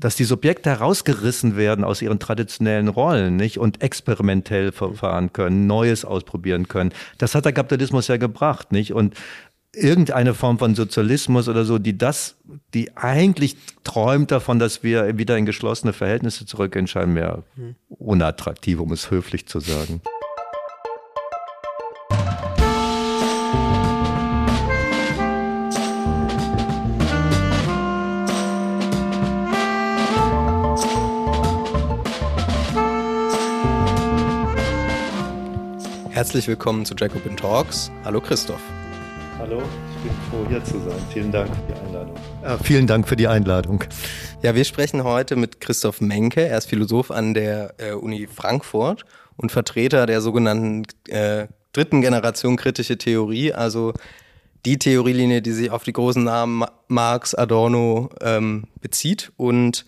dass die Subjekte herausgerissen werden aus ihren traditionellen Rollen, nicht? Und experimentell verfahren können, Neues ausprobieren können. Das hat der Kapitalismus ja gebracht, nicht? Und irgendeine Form von Sozialismus oder so, die das, die eigentlich träumt davon, dass wir wieder in geschlossene Verhältnisse zurückgehen, scheinen mir unattraktiv, um es höflich zu sagen. Herzlich willkommen zu Jacobin Talks. Hallo Christoph. Hallo, ich bin froh hier zu sein. Vielen Dank für die Einladung. Äh, vielen Dank für die Einladung. Ja, wir sprechen heute mit Christoph Menke. Er ist Philosoph an der äh, Uni Frankfurt und Vertreter der sogenannten äh, dritten Generation kritische Theorie, also die Theorielinie, die sich auf die großen Namen Marx, Adorno ähm, bezieht und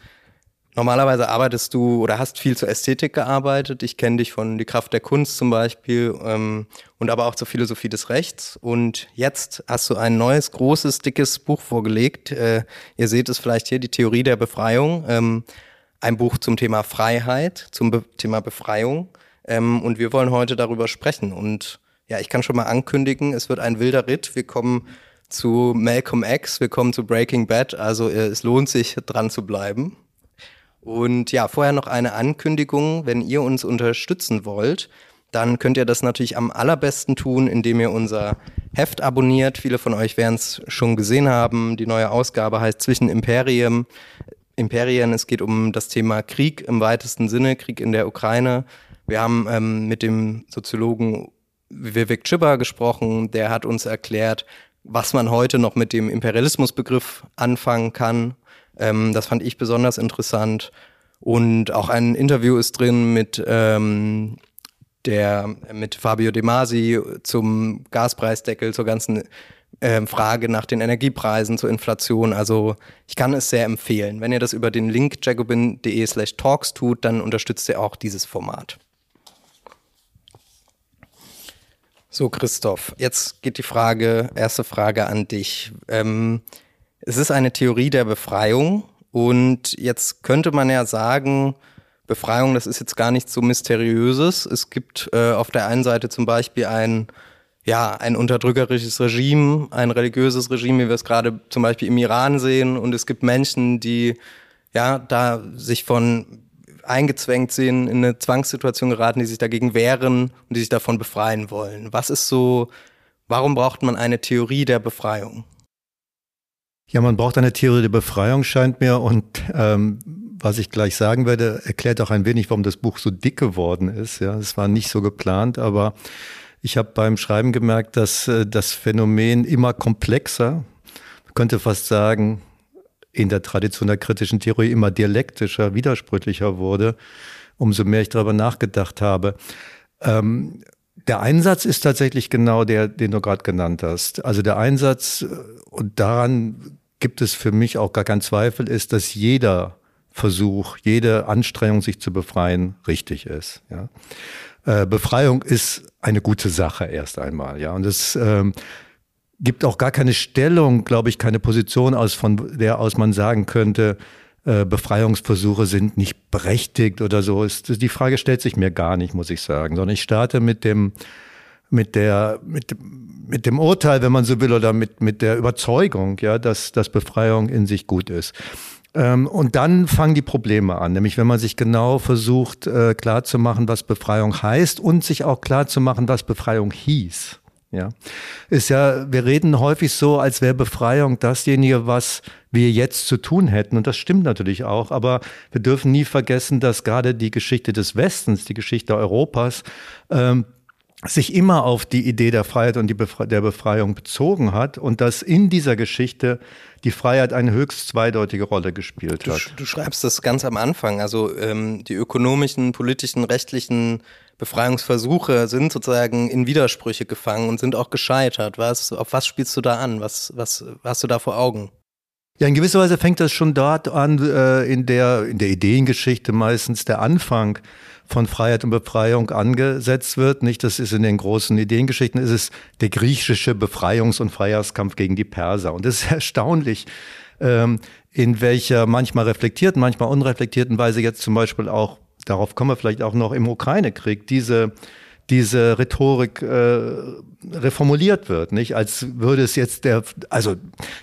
Normalerweise arbeitest du oder hast viel zur Ästhetik gearbeitet. Ich kenne dich von Die Kraft der Kunst zum Beispiel ähm, und aber auch zur Philosophie des Rechts. Und jetzt hast du ein neues, großes, dickes Buch vorgelegt. Äh, ihr seht es vielleicht hier, die Theorie der Befreiung. Ähm, ein Buch zum Thema Freiheit, zum Be Thema Befreiung. Ähm, und wir wollen heute darüber sprechen. Und ja, ich kann schon mal ankündigen, es wird ein wilder Ritt. Wir kommen zu Malcolm X, wir kommen zu Breaking Bad. Also äh, es lohnt sich, dran zu bleiben. Und ja, vorher noch eine Ankündigung. Wenn ihr uns unterstützen wollt, dann könnt ihr das natürlich am allerbesten tun, indem ihr unser Heft abonniert. Viele von euch werden es schon gesehen haben. Die neue Ausgabe heißt Zwischen Imperien. Imperien, es geht um das Thema Krieg im weitesten Sinne, Krieg in der Ukraine. Wir haben ähm, mit dem Soziologen Vivek Chibba gesprochen, der hat uns erklärt, was man heute noch mit dem Imperialismusbegriff anfangen kann ähm, das fand ich besonders interessant. Und auch ein Interview ist drin mit ähm, der mit Fabio De Masi zum Gaspreisdeckel, zur ganzen äh, Frage nach den Energiepreisen, zur Inflation. Also ich kann es sehr empfehlen. Wenn ihr das über den Link jacobin.de slash talks tut, dann unterstützt ihr auch dieses Format. So, Christoph, jetzt geht die Frage, erste Frage an dich. Ähm, es ist eine Theorie der Befreiung und jetzt könnte man ja sagen, Befreiung, das ist jetzt gar nichts so mysteriöses. Es gibt äh, auf der einen Seite zum Beispiel ein, ja, ein unterdrückerisches Regime, ein religiöses Regime, wie wir es gerade zum Beispiel im Iran sehen. Und es gibt Menschen, die ja da sich von eingezwängt sehen, in eine Zwangssituation geraten, die sich dagegen wehren und die sich davon befreien wollen. Was ist so, warum braucht man eine Theorie der Befreiung? Ja, man braucht eine Theorie der Befreiung, scheint mir. Und ähm, was ich gleich sagen werde, erklärt auch ein wenig, warum das Buch so dick geworden ist. Ja, es war nicht so geplant, aber ich habe beim Schreiben gemerkt, dass äh, das Phänomen immer komplexer, man könnte fast sagen, in der Tradition der kritischen Theorie immer dialektischer, widersprüchlicher wurde, umso mehr ich darüber nachgedacht habe. Ähm, der Einsatz ist tatsächlich genau der, den du gerade genannt hast. Also der Einsatz, äh, und daran gibt es für mich auch gar keinen Zweifel, ist, dass jeder Versuch, jede Anstrengung, sich zu befreien, richtig ist. Ja. Äh, Befreiung ist eine gute Sache erst einmal, ja. Und es ähm, gibt auch gar keine Stellung, glaube ich, keine Position aus, von der aus man sagen könnte, äh, Befreiungsversuche sind nicht berechtigt oder so. Die Frage stellt sich mir gar nicht, muss ich sagen, sondern ich starte mit dem mit der, mit, mit dem Urteil, wenn man so will, oder mit, mit der Überzeugung, ja, dass, dass Befreiung in sich gut ist. Ähm, und dann fangen die Probleme an, nämlich wenn man sich genau versucht, äh, klarzumachen, was Befreiung heißt und sich auch klarzumachen, was Befreiung hieß. Ja, ist ja, wir reden häufig so, als wäre Befreiung dasjenige, was wir jetzt zu tun hätten. Und das stimmt natürlich auch. Aber wir dürfen nie vergessen, dass gerade die Geschichte des Westens, die Geschichte Europas, ähm, sich immer auf die Idee der Freiheit und die Befre der Befreiung bezogen hat und dass in dieser Geschichte die Freiheit eine höchst zweideutige Rolle gespielt hat. Du, du schreibst das ganz am Anfang, also ähm, die ökonomischen, politischen, rechtlichen Befreiungsversuche sind sozusagen in Widersprüche gefangen und sind auch gescheitert. Was, auf was spielst du da an? Was, was hast du da vor Augen? Ja, in gewisser Weise fängt das schon dort an, äh, in, der, in der Ideengeschichte meistens der Anfang von Freiheit und Befreiung angesetzt wird. Nicht, das ist in den großen Ideengeschichten, ist es der griechische Befreiungs- und Freiheitskampf gegen die Perser. Und es ist erstaunlich, ähm, in welcher manchmal reflektierten, manchmal unreflektierten Weise jetzt zum Beispiel auch, darauf kommen wir vielleicht auch noch im Ukraine-Krieg, diese diese Rhetorik äh, reformuliert wird, nicht? Als würde es jetzt der, also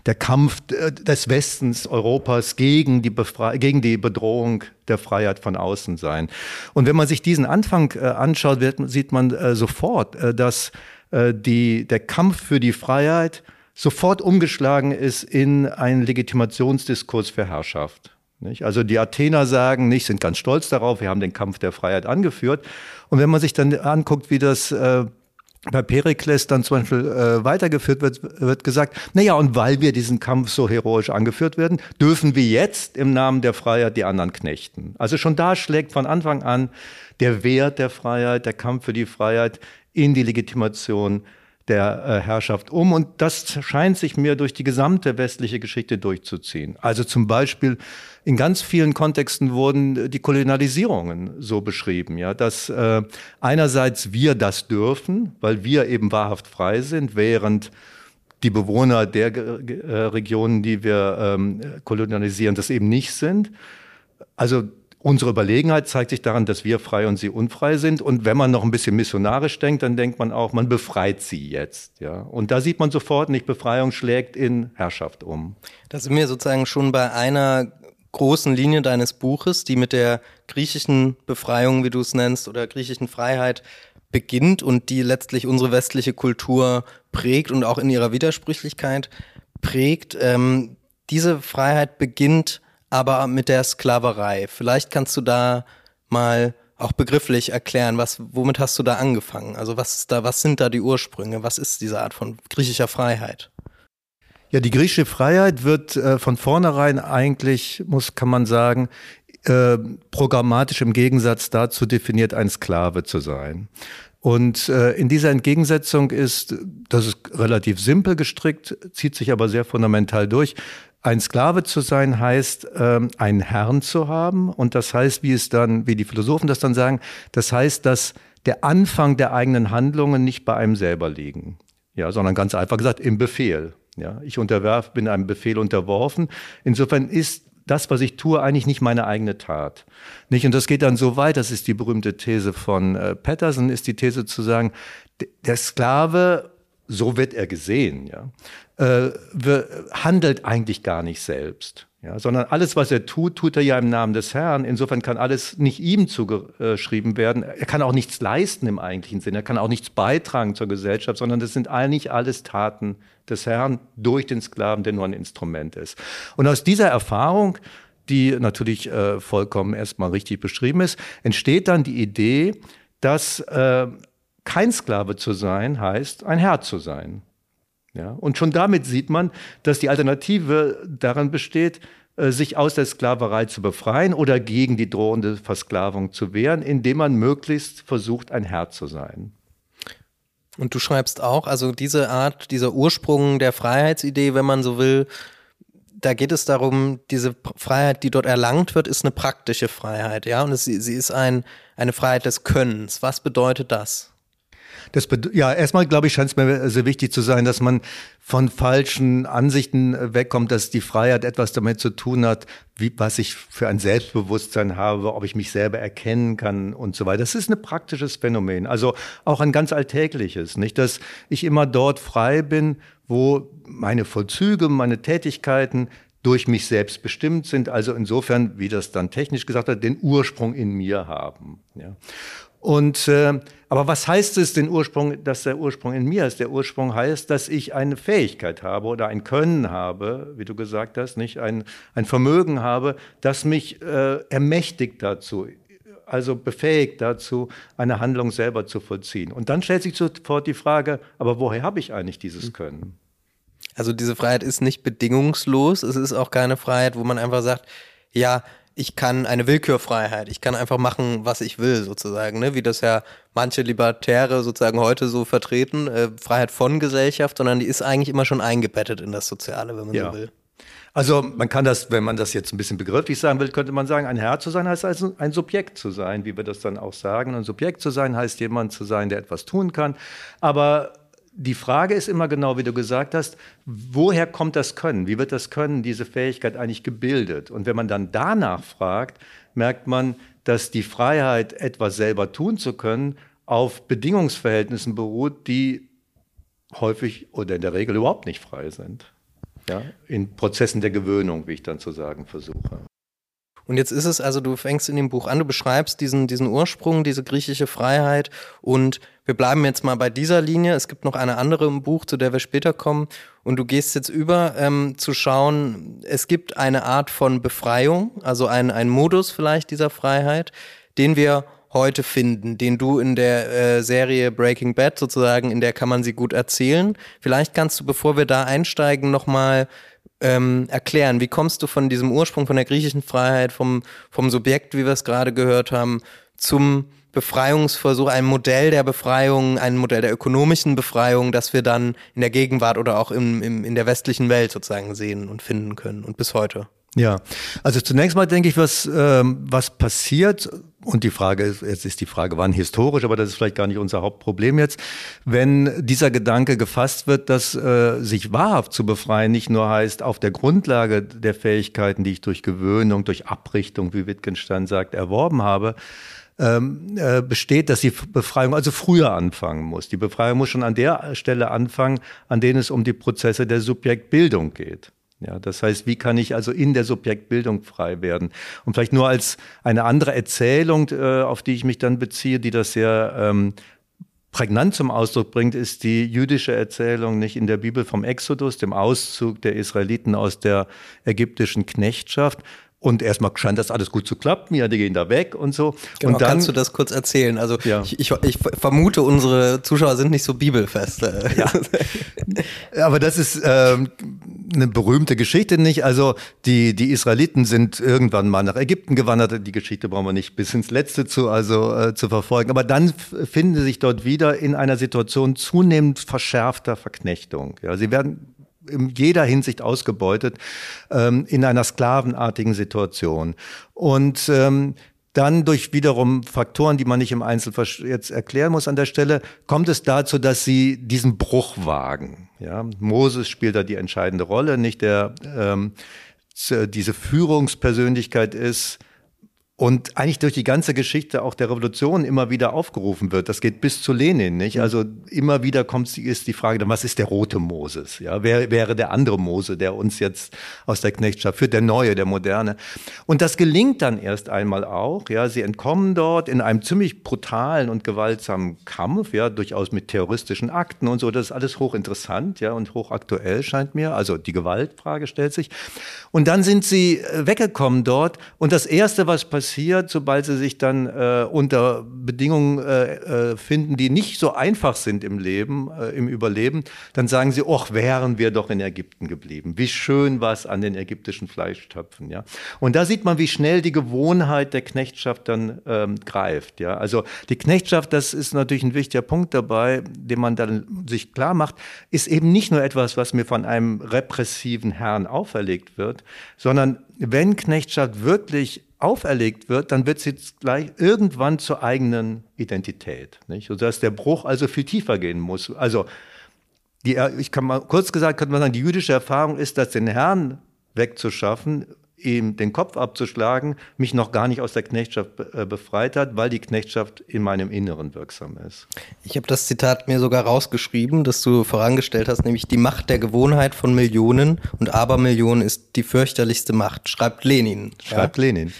der Kampf des Westens Europas gegen die, Befre gegen die Bedrohung der Freiheit von außen sein. Und wenn man sich diesen Anfang äh, anschaut, wird, sieht man äh, sofort, äh, dass äh, die, der Kampf für die Freiheit sofort umgeschlagen ist in einen Legitimationsdiskurs für Herrschaft. Nicht? Also die Athener sagen nicht, sind ganz stolz darauf, wir haben den Kampf der Freiheit angeführt. Und wenn man sich dann anguckt, wie das äh, bei Perikles dann zum Beispiel äh, weitergeführt wird, wird gesagt, naja, und weil wir diesen Kampf so heroisch angeführt werden, dürfen wir jetzt im Namen der Freiheit die anderen knechten. Also schon da schlägt von Anfang an der Wert der Freiheit, der Kampf für die Freiheit in die Legitimation der äh, Herrschaft um. Und das scheint sich mir durch die gesamte westliche Geschichte durchzuziehen. Also zum Beispiel in ganz vielen Kontexten wurden die Kolonialisierungen so beschrieben, ja, dass äh, einerseits wir das dürfen, weil wir eben wahrhaft frei sind, während die Bewohner der äh, Regionen, die wir ähm, kolonialisieren, das eben nicht sind. Also Unsere Überlegenheit zeigt sich daran, dass wir frei und sie unfrei sind. Und wenn man noch ein bisschen missionarisch denkt, dann denkt man auch, man befreit sie jetzt. Ja? Und da sieht man sofort nicht, Befreiung schlägt in Herrschaft um. Da sind wir sozusagen schon bei einer großen Linie deines Buches, die mit der griechischen Befreiung, wie du es nennst, oder griechischen Freiheit beginnt und die letztlich unsere westliche Kultur prägt und auch in ihrer Widersprüchlichkeit prägt. Ähm, diese Freiheit beginnt aber mit der Sklaverei. Vielleicht kannst du da mal auch begrifflich erklären, was, womit hast du da angefangen? Also was ist da, was sind da die Ursprünge? Was ist diese Art von griechischer Freiheit? Ja, die griechische Freiheit wird äh, von vornherein eigentlich, muss, kann man sagen, äh, programmatisch im Gegensatz dazu definiert, ein Sklave zu sein. Und äh, in dieser Entgegensetzung ist, das ist relativ simpel gestrickt, zieht sich aber sehr fundamental durch, ein Sklave zu sein heißt, ähm, einen Herrn zu haben. Und das heißt, wie es dann, wie die Philosophen das dann sagen, das heißt, dass der Anfang der eigenen Handlungen nicht bei einem selber liegen. Ja, sondern ganz einfach gesagt im Befehl. Ja, ich unterwerf, bin einem Befehl unterworfen. Insofern ist das, was ich tue, eigentlich nicht meine eigene Tat. Nicht? Und das geht dann so weit, das ist die berühmte These von äh, Patterson, ist die These zu sagen, der Sklave so wird er gesehen, ja, äh, handelt eigentlich gar nicht selbst. Ja, sondern alles, was er tut, tut er ja im Namen des Herrn. Insofern kann alles nicht ihm zugeschrieben werden. Er kann auch nichts leisten im eigentlichen Sinne. Er kann auch nichts beitragen zur Gesellschaft, sondern das sind eigentlich alles Taten des Herrn durch den Sklaven, der nur ein Instrument ist. Und aus dieser Erfahrung, die natürlich äh, vollkommen erstmal richtig beschrieben ist, entsteht dann die Idee, dass äh, kein Sklave zu sein heißt, ein Herr zu sein. Ja? Und schon damit sieht man, dass die Alternative daran besteht, äh, sich aus der Sklaverei zu befreien oder gegen die drohende Versklavung zu wehren, indem man möglichst versucht, ein Herr zu sein. Und du schreibst auch, also diese Art, dieser Ursprung der Freiheitsidee, wenn man so will, da geht es darum, diese Freiheit, die dort erlangt wird, ist eine praktische Freiheit, ja, und es, sie ist ein, eine Freiheit des Könnens. Was bedeutet das? Das ja, erstmal glaube ich, scheint es mir sehr wichtig zu sein, dass man von falschen Ansichten wegkommt, dass die Freiheit etwas damit zu tun hat, wie, was ich für ein Selbstbewusstsein habe, ob ich mich selber erkennen kann und so weiter. Das ist ein praktisches Phänomen, also auch ein ganz alltägliches, nicht, dass ich immer dort frei bin, wo meine Vollzüge, meine Tätigkeiten durch mich selbst bestimmt sind, also insofern, wie das dann technisch gesagt hat, den Ursprung in mir haben. Ja. Und äh, aber was heißt es, den Ursprung, dass der Ursprung in mir ist? Der Ursprung heißt, dass ich eine Fähigkeit habe oder ein Können habe, wie du gesagt hast, nicht ein, ein Vermögen habe, das mich äh, ermächtigt dazu, also befähigt dazu, eine Handlung selber zu vollziehen. Und dann stellt sich sofort die Frage, aber woher habe ich eigentlich dieses Können? Also diese Freiheit ist nicht bedingungslos. Es ist auch keine Freiheit, wo man einfach sagt, ja, ich kann eine Willkürfreiheit, ich kann einfach machen, was ich will, sozusagen, ne? wie das ja manche Libertäre sozusagen heute so vertreten, äh, Freiheit von Gesellschaft, sondern die ist eigentlich immer schon eingebettet in das Soziale, wenn man ja. so will. Also man kann das, wenn man das jetzt ein bisschen begrifflich sagen will, könnte man sagen, ein Herr zu sein heißt also ein Subjekt zu sein, wie wir das dann auch sagen. Ein Subjekt zu sein heißt jemand zu sein, der etwas tun kann. Aber die Frage ist immer genau, wie du gesagt hast, woher kommt das Können? Wie wird das Können, diese Fähigkeit eigentlich gebildet? Und wenn man dann danach fragt, merkt man, dass die Freiheit, etwas selber tun zu können, auf Bedingungsverhältnissen beruht, die häufig oder in der Regel überhaupt nicht frei sind. Ja, in Prozessen der Gewöhnung, wie ich dann zu sagen versuche. Und jetzt ist es also, du fängst in dem Buch an, du beschreibst diesen, diesen Ursprung, diese griechische Freiheit und wir bleiben jetzt mal bei dieser Linie. Es gibt noch eine andere im Buch, zu der wir später kommen. Und du gehst jetzt über ähm, zu schauen, es gibt eine Art von Befreiung, also ein, ein Modus vielleicht dieser Freiheit, den wir heute finden, den du in der äh, Serie Breaking Bad sozusagen, in der kann man sie gut erzählen. Vielleicht kannst du, bevor wir da einsteigen, nochmal ähm, erklären. Wie kommst du von diesem Ursprung, von der griechischen Freiheit, vom, vom Subjekt, wie wir es gerade gehört haben, zum Befreiungsversuch, ein Modell der Befreiung, ein Modell der ökonomischen Befreiung, das wir dann in der Gegenwart oder auch im, im, in der westlichen Welt sozusagen sehen und finden können und bis heute? Ja, also zunächst mal denke ich, was, ähm, was passiert, und die Frage ist, jetzt ist die Frage, wann historisch, aber das ist vielleicht gar nicht unser Hauptproblem jetzt, wenn dieser Gedanke gefasst wird, dass äh, sich wahrhaft zu befreien nicht nur heißt, auf der Grundlage der Fähigkeiten, die ich durch Gewöhnung, durch Abrichtung, wie Wittgenstein sagt, erworben habe, ähm, äh, besteht, dass die Befreiung also früher anfangen muss. Die Befreiung muss schon an der Stelle anfangen, an denen es um die Prozesse der Subjektbildung geht. Ja, das heißt, wie kann ich also in der Subjektbildung frei werden? Und vielleicht nur als eine andere Erzählung, äh, auf die ich mich dann beziehe, die das sehr ähm, prägnant zum Ausdruck bringt, ist die jüdische Erzählung nicht in der Bibel vom Exodus, dem Auszug der Israeliten aus der ägyptischen Knechtschaft, und erstmal scheint das alles gut zu klappen, ja, die gehen da weg und so. Genau, und dann, kannst du das kurz erzählen? Also ja. ich, ich, ich, vermute, unsere Zuschauer sind nicht so bibelfest. Ja. Aber das ist ähm, eine berühmte Geschichte nicht. Also die, die Israeliten sind irgendwann mal nach Ägypten gewandert. Die Geschichte brauchen wir nicht bis ins Letzte zu, also, äh, zu verfolgen. Aber dann finden sie sich dort wieder in einer Situation zunehmend verschärfter Verknechtung. Ja, sie werden in jeder Hinsicht ausgebeutet ähm, in einer sklavenartigen Situation. Und ähm, dann durch wiederum Faktoren, die man nicht im Einzelfall jetzt erklären muss an der Stelle, kommt es dazu, dass sie diesen Bruch wagen. Ja, Moses spielt da die entscheidende Rolle, nicht der ähm, diese Führungspersönlichkeit ist, und eigentlich durch die ganze Geschichte auch der Revolution immer wieder aufgerufen wird. Das geht bis zu Lenin, nicht? Mhm. Also immer wieder kommt ist die Frage, was ist der rote Moses? Ja, wer wäre der andere Mose, der uns jetzt aus der Knechtschaft führt, der neue, der moderne? Und das gelingt dann erst einmal auch. Ja, sie entkommen dort in einem ziemlich brutalen und gewaltsamen Kampf, ja, durchaus mit terroristischen Akten und so. Das ist alles hochinteressant, ja, und hochaktuell scheint mir. Also die Gewaltfrage stellt sich. Und dann sind sie äh, weggekommen dort. Und das erste, was passiert passiert, sobald sie sich dann äh, unter Bedingungen äh, äh, finden, die nicht so einfach sind im Leben, äh, im Überleben, dann sagen sie, ach, wären wir doch in Ägypten geblieben. Wie schön war es an den ägyptischen Fleischtöpfen, ja. Und da sieht man, wie schnell die Gewohnheit der Knechtschaft dann ähm, greift, ja. Also die Knechtschaft, das ist natürlich ein wichtiger Punkt dabei, den man dann sich klar macht, ist eben nicht nur etwas, was mir von einem repressiven Herrn auferlegt wird, sondern wenn Knechtschaft wirklich auferlegt wird, dann wird sie gleich irgendwann zur eigenen Identität. Nicht? Sodass der Bruch also viel tiefer gehen muss. Also, die, ich kann mal kurz gesagt, könnte man sagen, die jüdische Erfahrung ist, dass den Herrn wegzuschaffen ihm den Kopf abzuschlagen, mich noch gar nicht aus der Knechtschaft äh, befreit hat, weil die Knechtschaft in meinem Inneren wirksam ist. Ich habe das Zitat mir sogar rausgeschrieben, das du vorangestellt hast, nämlich die Macht der Gewohnheit von Millionen und Abermillionen ist die fürchterlichste Macht, schreibt Lenin. Schreibt ja? Lenin.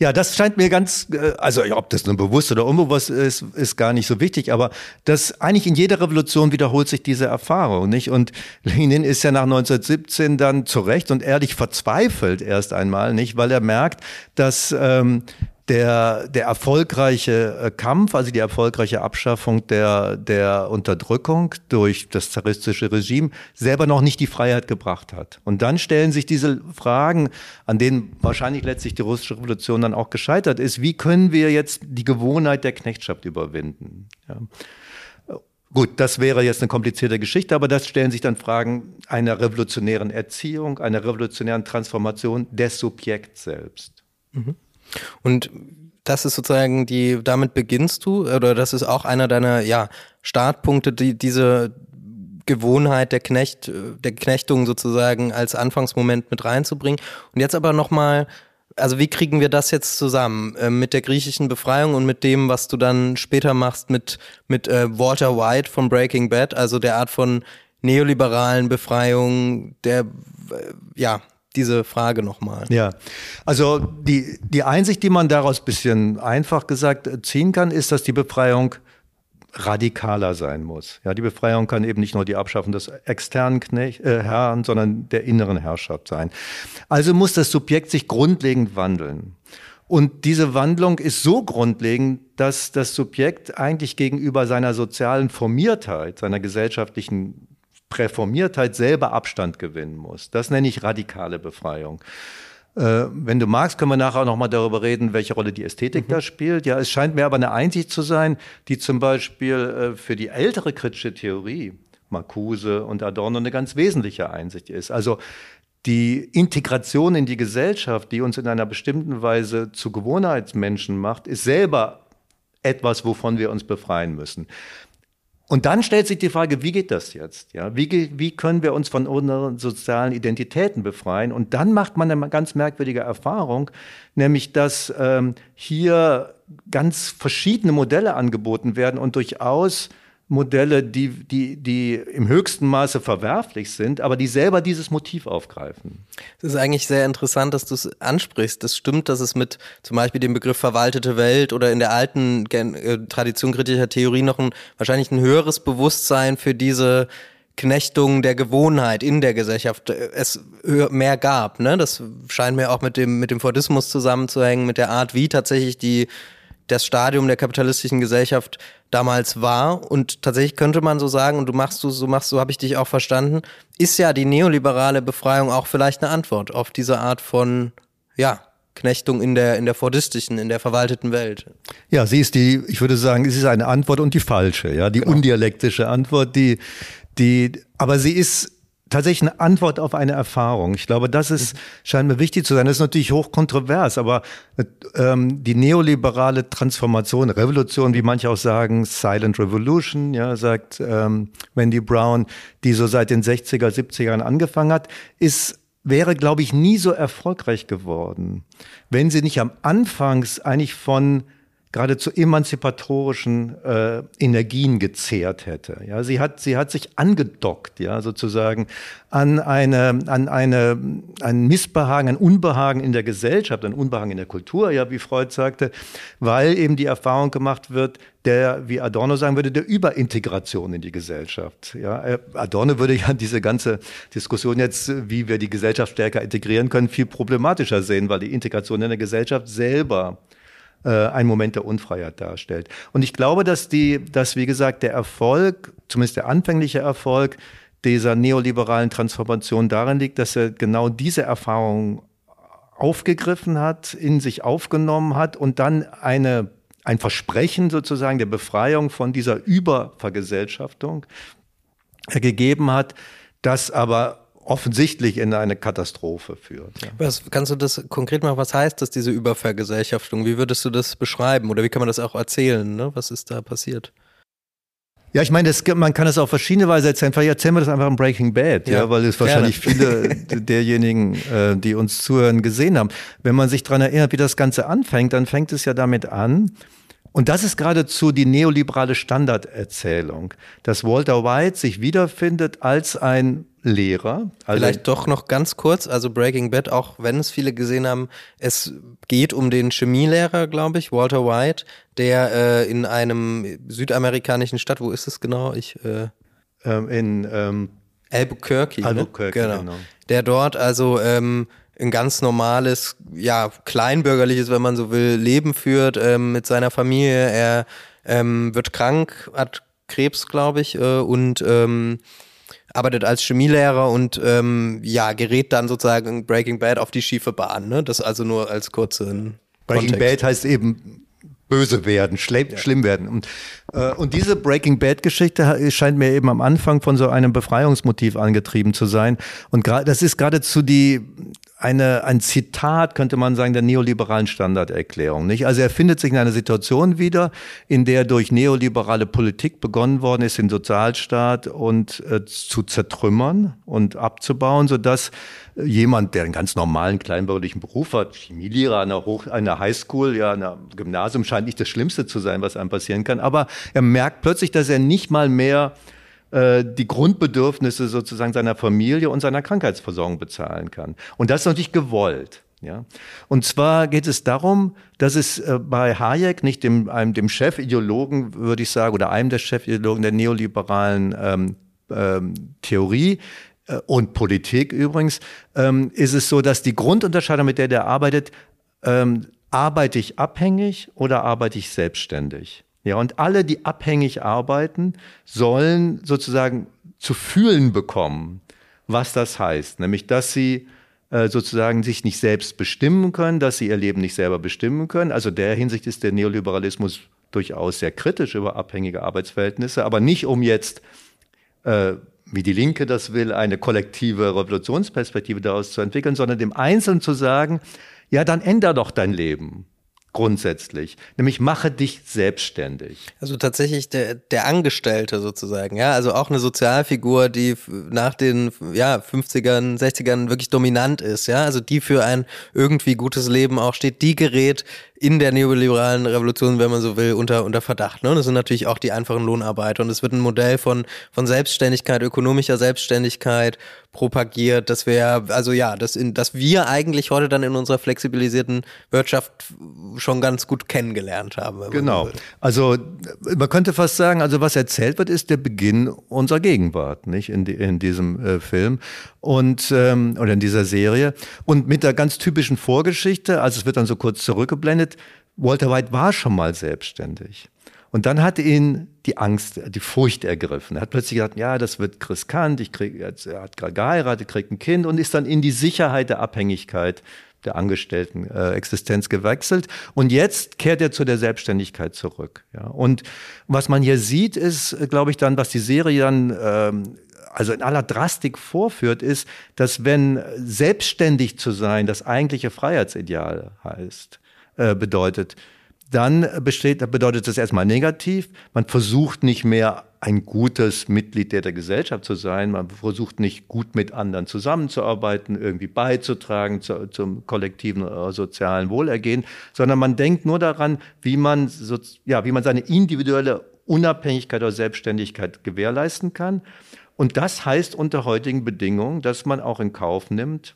Ja, das scheint mir ganz, äh, also ob das nun bewusst oder unbewusst ist, ist gar nicht so wichtig, aber das eigentlich in jeder Revolution wiederholt sich diese Erfahrung, nicht? Und Lenin ist ja nach 1917 dann zu Recht und ehrlich verzweifelt erst einmal, nicht? Weil er merkt, dass ähm, der, der erfolgreiche äh, Kampf, also die erfolgreiche Abschaffung der, der Unterdrückung durch das zaristische Regime selber noch nicht die Freiheit gebracht hat. Und dann stellen sich diese Fragen, an denen wahrscheinlich letztlich die russische Revolution dann auch gescheitert ist. Wie können wir jetzt die Gewohnheit der Knechtschaft überwinden? Ja. Gut, das wäre jetzt eine komplizierte Geschichte, aber das stellen sich dann Fragen einer revolutionären Erziehung, einer revolutionären Transformation des Subjekts selbst. Mhm. Und das ist sozusagen die, damit beginnst du, oder das ist auch einer deiner, ja, Startpunkte, die, diese Gewohnheit der Knecht, der Knechtung sozusagen als Anfangsmoment mit reinzubringen. Und jetzt aber nochmal, also wie kriegen wir das jetzt zusammen äh, mit der griechischen Befreiung und mit dem, was du dann später machst mit, mit äh, Walter White von Breaking Bad, also der Art von neoliberalen Befreiung, der, äh, ja, diese Frage nochmal. Ja, also die, die Einsicht, die man daraus bisschen einfach gesagt ziehen kann, ist, dass die Befreiung radikaler sein muss. Ja, die Befreiung kann eben nicht nur die Abschaffung des externen Knecht, äh, Herrn, sondern der inneren Herrschaft sein. Also muss das Subjekt sich grundlegend wandeln. Und diese Wandlung ist so grundlegend, dass das Subjekt eigentlich gegenüber seiner sozialen Formiertheit, seiner gesellschaftlichen Präformiertheit selber Abstand gewinnen muss. Das nenne ich radikale Befreiung. Äh, wenn du magst, können wir nachher auch noch mal darüber reden, welche Rolle die Ästhetik mhm. da spielt. Ja, es scheint mir aber eine Einsicht zu sein, die zum Beispiel äh, für die ältere kritische Theorie, Marcuse und Adorno, eine ganz wesentliche Einsicht ist. Also die Integration in die Gesellschaft, die uns in einer bestimmten Weise zu Gewohnheitsmenschen macht, ist selber etwas, wovon wir uns befreien müssen. Und dann stellt sich die Frage, wie geht das jetzt? Ja, wie, wie können wir uns von unseren sozialen Identitäten befreien? Und dann macht man eine ganz merkwürdige Erfahrung, nämlich dass ähm, hier ganz verschiedene Modelle angeboten werden und durchaus Modelle, die, die, die im höchsten Maße verwerflich sind, aber die selber dieses Motiv aufgreifen. Es ist eigentlich sehr interessant, dass du es ansprichst. Das stimmt, dass es mit zum Beispiel dem Begriff verwaltete Welt oder in der alten äh, Tradition kritischer Theorie noch ein wahrscheinlich ein höheres Bewusstsein für diese Knechtung der Gewohnheit in der Gesellschaft äh, es mehr gab. Ne? Das scheint mir auch mit dem, mit dem Fordismus zusammenzuhängen, mit der Art, wie tatsächlich die das Stadium der kapitalistischen Gesellschaft damals war. Und tatsächlich könnte man so sagen, und du machst du, so machst, so habe ich dich auch verstanden, ist ja die neoliberale Befreiung auch vielleicht eine Antwort auf diese Art von, ja, Knechtung in der, in der fordistischen, in der verwalteten Welt. Ja, sie ist die, ich würde sagen, sie ist eine Antwort und die falsche, ja, die genau. undialektische Antwort, die, die, aber sie ist tatsächlich eine Antwort auf eine Erfahrung. Ich glaube, das ist, scheint mir wichtig zu sein. Das ist natürlich hochkontrovers, aber ähm, die neoliberale Transformation, Revolution, wie manche auch sagen, Silent Revolution, ja, sagt ähm, Wendy Brown, die so seit den 60er, 70ern angefangen hat, ist wäre, glaube ich, nie so erfolgreich geworden, wenn sie nicht am Anfangs eigentlich von geradezu emanzipatorischen äh, Energien gezehrt hätte. Ja, sie hat, sie hat sich angedockt, ja, sozusagen an eine, an eine, ein Missbehagen, ein Unbehagen in der Gesellschaft, ein Unbehagen in der Kultur, ja, wie Freud sagte, weil eben die Erfahrung gemacht wird, der, wie Adorno sagen würde, der Überintegration in die Gesellschaft. Ja, äh, Adorno würde ja diese ganze Diskussion jetzt, wie wir die Gesellschaft stärker integrieren können, viel problematischer sehen, weil die Integration in der Gesellschaft selber ein Moment der Unfreiheit darstellt. Und ich glaube, dass die, dass wie gesagt der Erfolg, zumindest der anfängliche Erfolg dieser neoliberalen Transformation darin liegt, dass er genau diese Erfahrung aufgegriffen hat, in sich aufgenommen hat und dann eine, ein Versprechen sozusagen der Befreiung von dieser Übervergesellschaftung gegeben hat, das aber offensichtlich in eine Katastrophe führt. Ja. Was, kannst du das konkret machen? Was heißt das, diese Übervergesellschaftung? Wie würdest du das beschreiben? Oder wie kann man das auch erzählen? Ne? Was ist da passiert? Ja, ich meine, das, man kann es auf verschiedene Weise erzählen. Vielleicht erzählen wir das einfach im Breaking Bad, ja, ja weil es wahrscheinlich viele derjenigen, äh, die uns zuhören, gesehen haben. Wenn man sich daran erinnert, wie das Ganze anfängt, dann fängt es ja damit an, und das ist geradezu die neoliberale Standarderzählung, dass Walter White sich wiederfindet als ein Lehrer. Also Vielleicht doch noch ganz kurz, also Breaking Bad, auch wenn es viele gesehen haben, es geht um den Chemielehrer, glaube ich, Walter White, der äh, in einem südamerikanischen Stadt, wo ist es genau? Ich äh, ähm, in ähm, Albuquerque. Ne? Albuquerque, ne? genau. genau. Der dort also ähm, ein ganz normales, ja, kleinbürgerliches, wenn man so will, Leben führt ähm, mit seiner Familie. Er ähm, wird krank, hat Krebs, glaube ich, äh, und ähm, arbeitet als Chemielehrer und ähm, ja, gerät dann sozusagen Breaking Bad auf die schiefe Bahn. Ne? Das also nur als kurzen Breaking Kontext. Bad heißt eben böse werden, schlimm, ja. schlimm werden. Und, äh, und diese Breaking Bad-Geschichte scheint mir eben am Anfang von so einem Befreiungsmotiv angetrieben zu sein. Und gerade das ist geradezu die eine, ein Zitat, könnte man sagen, der neoliberalen Standarderklärung. Nicht? Also er findet sich in einer Situation wieder, in der durch neoliberale Politik begonnen worden ist, den Sozialstaat und äh, zu zertrümmern und abzubauen, sodass jemand, der einen ganz normalen kleinbürgerlichen Beruf hat, Chemielehrer an einer, Hoch einer Highschool, ja, einer Gymnasium, scheint nicht das Schlimmste zu sein, was einem passieren kann. Aber er merkt plötzlich, dass er nicht mal mehr äh, die Grundbedürfnisse sozusagen seiner Familie und seiner Krankheitsversorgung bezahlen kann. Und das ist natürlich gewollt. Ja. Und zwar geht es darum, dass es äh, bei Hayek, nicht dem, einem, dem Chefideologen, würde ich sagen, oder einem der Chefideologen der neoliberalen ähm, ähm, Theorie, und Politik übrigens, ähm, ist es so, dass die Grundunterscheidung, mit der der arbeitet, ähm, arbeite ich abhängig oder arbeite ich selbstständig? Ja, und alle, die abhängig arbeiten, sollen sozusagen zu fühlen bekommen, was das heißt. Nämlich, dass sie äh, sozusagen sich nicht selbst bestimmen können, dass sie ihr Leben nicht selber bestimmen können. Also der Hinsicht ist der Neoliberalismus durchaus sehr kritisch über abhängige Arbeitsverhältnisse, aber nicht um jetzt, äh, wie die Linke das will, eine kollektive Revolutionsperspektive daraus zu entwickeln, sondern dem Einzelnen zu sagen, ja, dann änder doch dein Leben grundsätzlich, nämlich mache dich selbstständig. Also tatsächlich der, der Angestellte sozusagen, ja, also auch eine Sozialfigur, die nach den ja, 50ern, 60ern wirklich dominant ist, ja, also die für ein irgendwie gutes Leben auch steht, die gerät in der neoliberalen Revolution, wenn man so will, unter, unter Verdacht. Ne? Und das sind natürlich auch die einfachen Lohnarbeiter. Und es wird ein Modell von, von Selbstständigkeit, ökonomischer Selbstständigkeit propagiert, dass wir, also ja, dass, in, dass wir eigentlich heute dann in unserer flexibilisierten Wirtschaft schon ganz gut kennengelernt haben. Genau. So also man könnte fast sagen, also was erzählt wird, ist der Beginn unserer Gegenwart, nicht in, die, in diesem äh, Film und ähm, oder in dieser Serie und mit der ganz typischen Vorgeschichte. Also es wird dann so kurz zurückgeblendet. Walter White war schon mal selbstständig. Und dann hat ihn die Angst, die Furcht ergriffen. Er hat plötzlich gesagt, ja, das wird riskant, ich krieg, er hat gerade geheiratet, kriegt ein Kind und ist dann in die Sicherheit der Abhängigkeit der Angestellten äh, Existenz gewechselt. Und jetzt kehrt er zu der Selbstständigkeit zurück. Ja. Und was man hier sieht, ist, glaube ich, dann, was die Serie dann ähm, also in aller Drastik vorführt, ist, dass wenn selbstständig zu sein das eigentliche Freiheitsideal heißt, äh, bedeutet, dann besteht, bedeutet das erstmal negativ. Man versucht nicht mehr ein gutes Mitglied der, Gesellschaft zu sein. Man versucht nicht gut mit anderen zusammenzuarbeiten, irgendwie beizutragen zu, zum kollektiven äh, sozialen Wohlergehen, sondern man denkt nur daran, wie man, so, ja, wie man seine individuelle Unabhängigkeit oder Selbstständigkeit gewährleisten kann. Und das heißt unter heutigen Bedingungen, dass man auch in Kauf nimmt,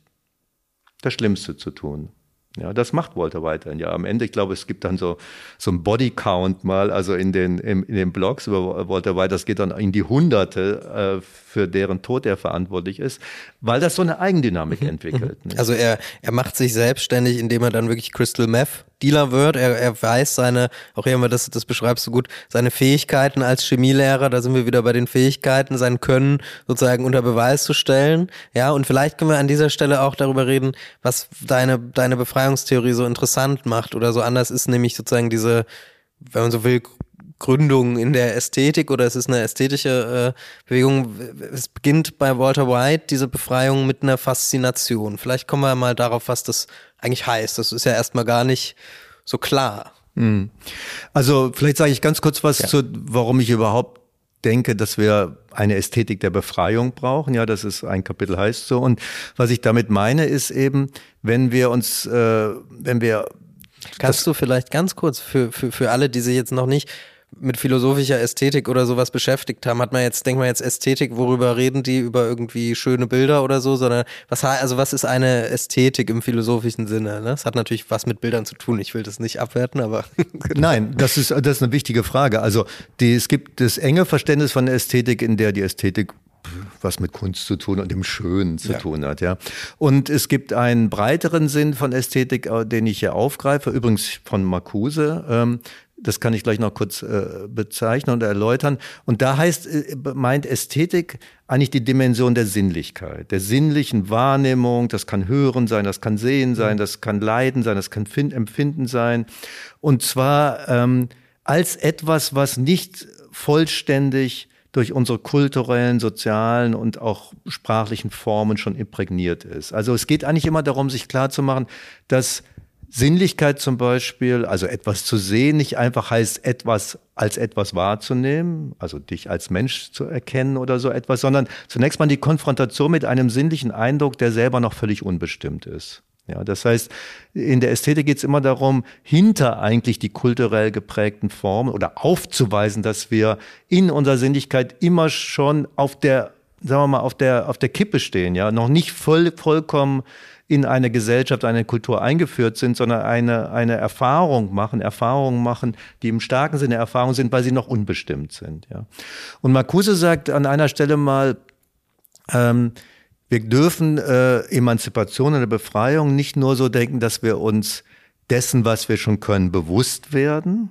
das Schlimmste zu tun. Ja, das macht Walter weiterhin. Ja, am Ende, ich glaube, es gibt dann so, so ein Bodycount mal, also in den, in, in den Blogs über Walter White, das geht dann in die Hunderte, äh, für deren Tod er verantwortlich ist, weil das so eine Eigendynamik mhm. entwickelt. Ne? Also er, er macht sich selbstständig, indem er dann wirklich Crystal Meth Dealer wird. Er, er weiß seine, auch wir das, das beschreibst du gut, seine Fähigkeiten als Chemielehrer, da sind wir wieder bei den Fähigkeiten, sein Können sozusagen unter Beweis zu stellen. Ja, und vielleicht können wir an dieser Stelle auch darüber reden, was deine, deine Befreiungstheorie so interessant macht oder so anders ist, nämlich sozusagen diese, wenn man so will, Gründung in der Ästhetik oder es ist eine ästhetische äh, Bewegung. Es beginnt bei Walter White, diese Befreiung mit einer Faszination. Vielleicht kommen wir mal darauf, was das eigentlich heißt. Das ist ja erstmal gar nicht so klar. Hm. Also vielleicht sage ich ganz kurz was ja. zu, warum ich überhaupt denke, dass wir eine Ästhetik der Befreiung brauchen. Ja, das ist ein Kapitel heißt so. Und was ich damit meine, ist eben, wenn wir uns, äh, wenn wir Kannst du vielleicht ganz kurz für, für, für alle, die sich jetzt noch nicht mit philosophischer Ästhetik oder sowas beschäftigt haben, hat man jetzt, denkt man jetzt Ästhetik, worüber reden die über irgendwie schöne Bilder oder so, sondern was also was ist eine Ästhetik im philosophischen Sinne? Ne? Das hat natürlich was mit Bildern zu tun. Ich will das nicht abwerten, aber nein, das ist das ist eine wichtige Frage. Also die, es gibt das enge Verständnis von Ästhetik, in der die Ästhetik was mit Kunst zu tun und dem Schönen zu ja. tun hat, ja. Und es gibt einen breiteren Sinn von Ästhetik, äh, den ich hier aufgreife, übrigens von Marcuse. Ähm, das kann ich gleich noch kurz äh, bezeichnen und erläutern. Und da heißt, äh, meint Ästhetik eigentlich die Dimension der Sinnlichkeit, der sinnlichen Wahrnehmung. Das kann Hören sein, das kann Sehen sein, das kann Leiden sein, das kann Empfinden sein. Und zwar ähm, als etwas, was nicht vollständig durch unsere kulturellen, sozialen und auch sprachlichen Formen schon imprägniert ist. Also es geht eigentlich immer darum, sich klarzumachen, dass Sinnlichkeit zum Beispiel, also etwas zu sehen, nicht einfach heißt, etwas als etwas wahrzunehmen, also dich als Mensch zu erkennen oder so etwas, sondern zunächst mal die Konfrontation mit einem sinnlichen Eindruck, der selber noch völlig unbestimmt ist. Ja, das heißt, in der Ästhetik geht es immer darum, hinter eigentlich die kulturell geprägten Formen oder aufzuweisen, dass wir in unserer Sinnlichkeit immer schon auf der, sagen wir mal, auf der, auf der Kippe stehen, ja, noch nicht voll, vollkommen in eine Gesellschaft, eine Kultur eingeführt sind, sondern eine, eine Erfahrung machen, Erfahrungen machen, die im starken Sinne Erfahrungen sind, weil sie noch unbestimmt sind. Ja. Und Marcuse sagt an einer Stelle mal, ähm, wir dürfen äh, Emanzipation oder Befreiung nicht nur so denken, dass wir uns dessen, was wir schon können, bewusst werden.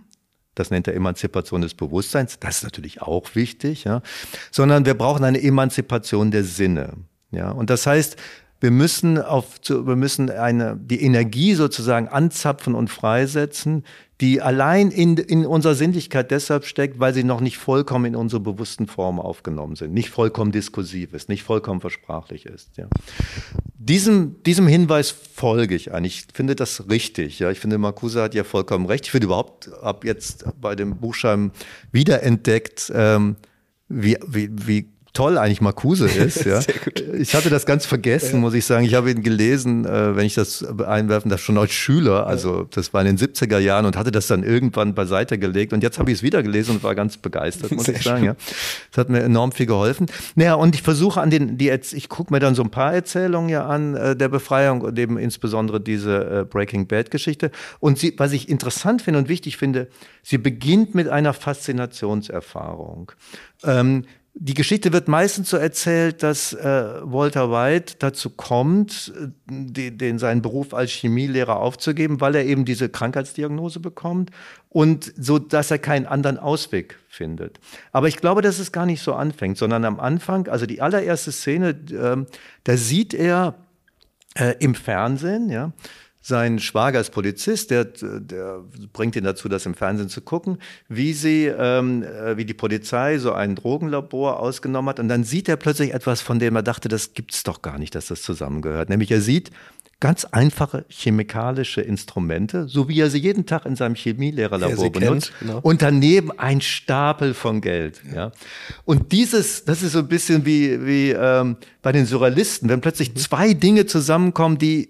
Das nennt er Emanzipation des Bewusstseins. Das ist natürlich auch wichtig, ja. Sondern wir brauchen eine Emanzipation der Sinne. Ja, und das heißt, wir müssen auf, wir müssen eine, die Energie sozusagen anzapfen und freisetzen, die allein in, in unserer Sinnlichkeit deshalb steckt, weil sie noch nicht vollkommen in unsere bewussten Formen aufgenommen sind, nicht vollkommen diskursiv ist, nicht vollkommen versprachlich ist. Ja. Diesem, diesem Hinweis folge ich eigentlich. Ich finde das richtig. Ja. Ich finde, Marcuse hat ja vollkommen recht. Ich finde überhaupt, ab jetzt bei dem Buchstaben wiederentdeckt, ähm, wie, wie, wie toll eigentlich Marcuse ist. Ja. Ich hatte das ganz vergessen, muss ich sagen. Ich habe ihn gelesen, äh, wenn ich das einwerfen darf, schon als Schüler. Also das war in den 70er Jahren und hatte das dann irgendwann beiseite gelegt. Und jetzt habe ich es wieder gelesen und war ganz begeistert, muss Sehr ich sagen. Ja. Das hat mir enorm viel geholfen. Naja, und ich versuche an den, die jetzt, ich gucke mir dann so ein paar Erzählungen ja an äh, der Befreiung und eben insbesondere diese äh, Breaking Bad Geschichte. Und sie, was ich interessant finde und wichtig finde, sie beginnt mit einer Faszinationserfahrung. Ähm, die Geschichte wird meistens so erzählt, dass äh, Walter White dazu kommt, die, den seinen Beruf als Chemielehrer aufzugeben, weil er eben diese Krankheitsdiagnose bekommt und so, dass er keinen anderen Ausweg findet. Aber ich glaube, dass es gar nicht so anfängt, sondern am Anfang, also die allererste Szene, äh, da sieht er äh, im Fernsehen, ja, sein Schwager ist Polizist, der, der bringt ihn dazu, das im Fernsehen zu gucken, wie sie, ähm, äh, wie die Polizei so ein Drogenlabor ausgenommen hat. Und dann sieht er plötzlich etwas, von dem er dachte, das gibt's doch gar nicht, dass das zusammengehört. Nämlich er sieht ganz einfache chemikalische Instrumente, so wie er sie jeden Tag in seinem Chemielehrerlabor benutzt. Kennt, genau. Und daneben ein Stapel von Geld. Ja. ja. Und dieses, das ist so ein bisschen wie, wie ähm, bei den Surrealisten, wenn plötzlich mhm. zwei Dinge zusammenkommen, die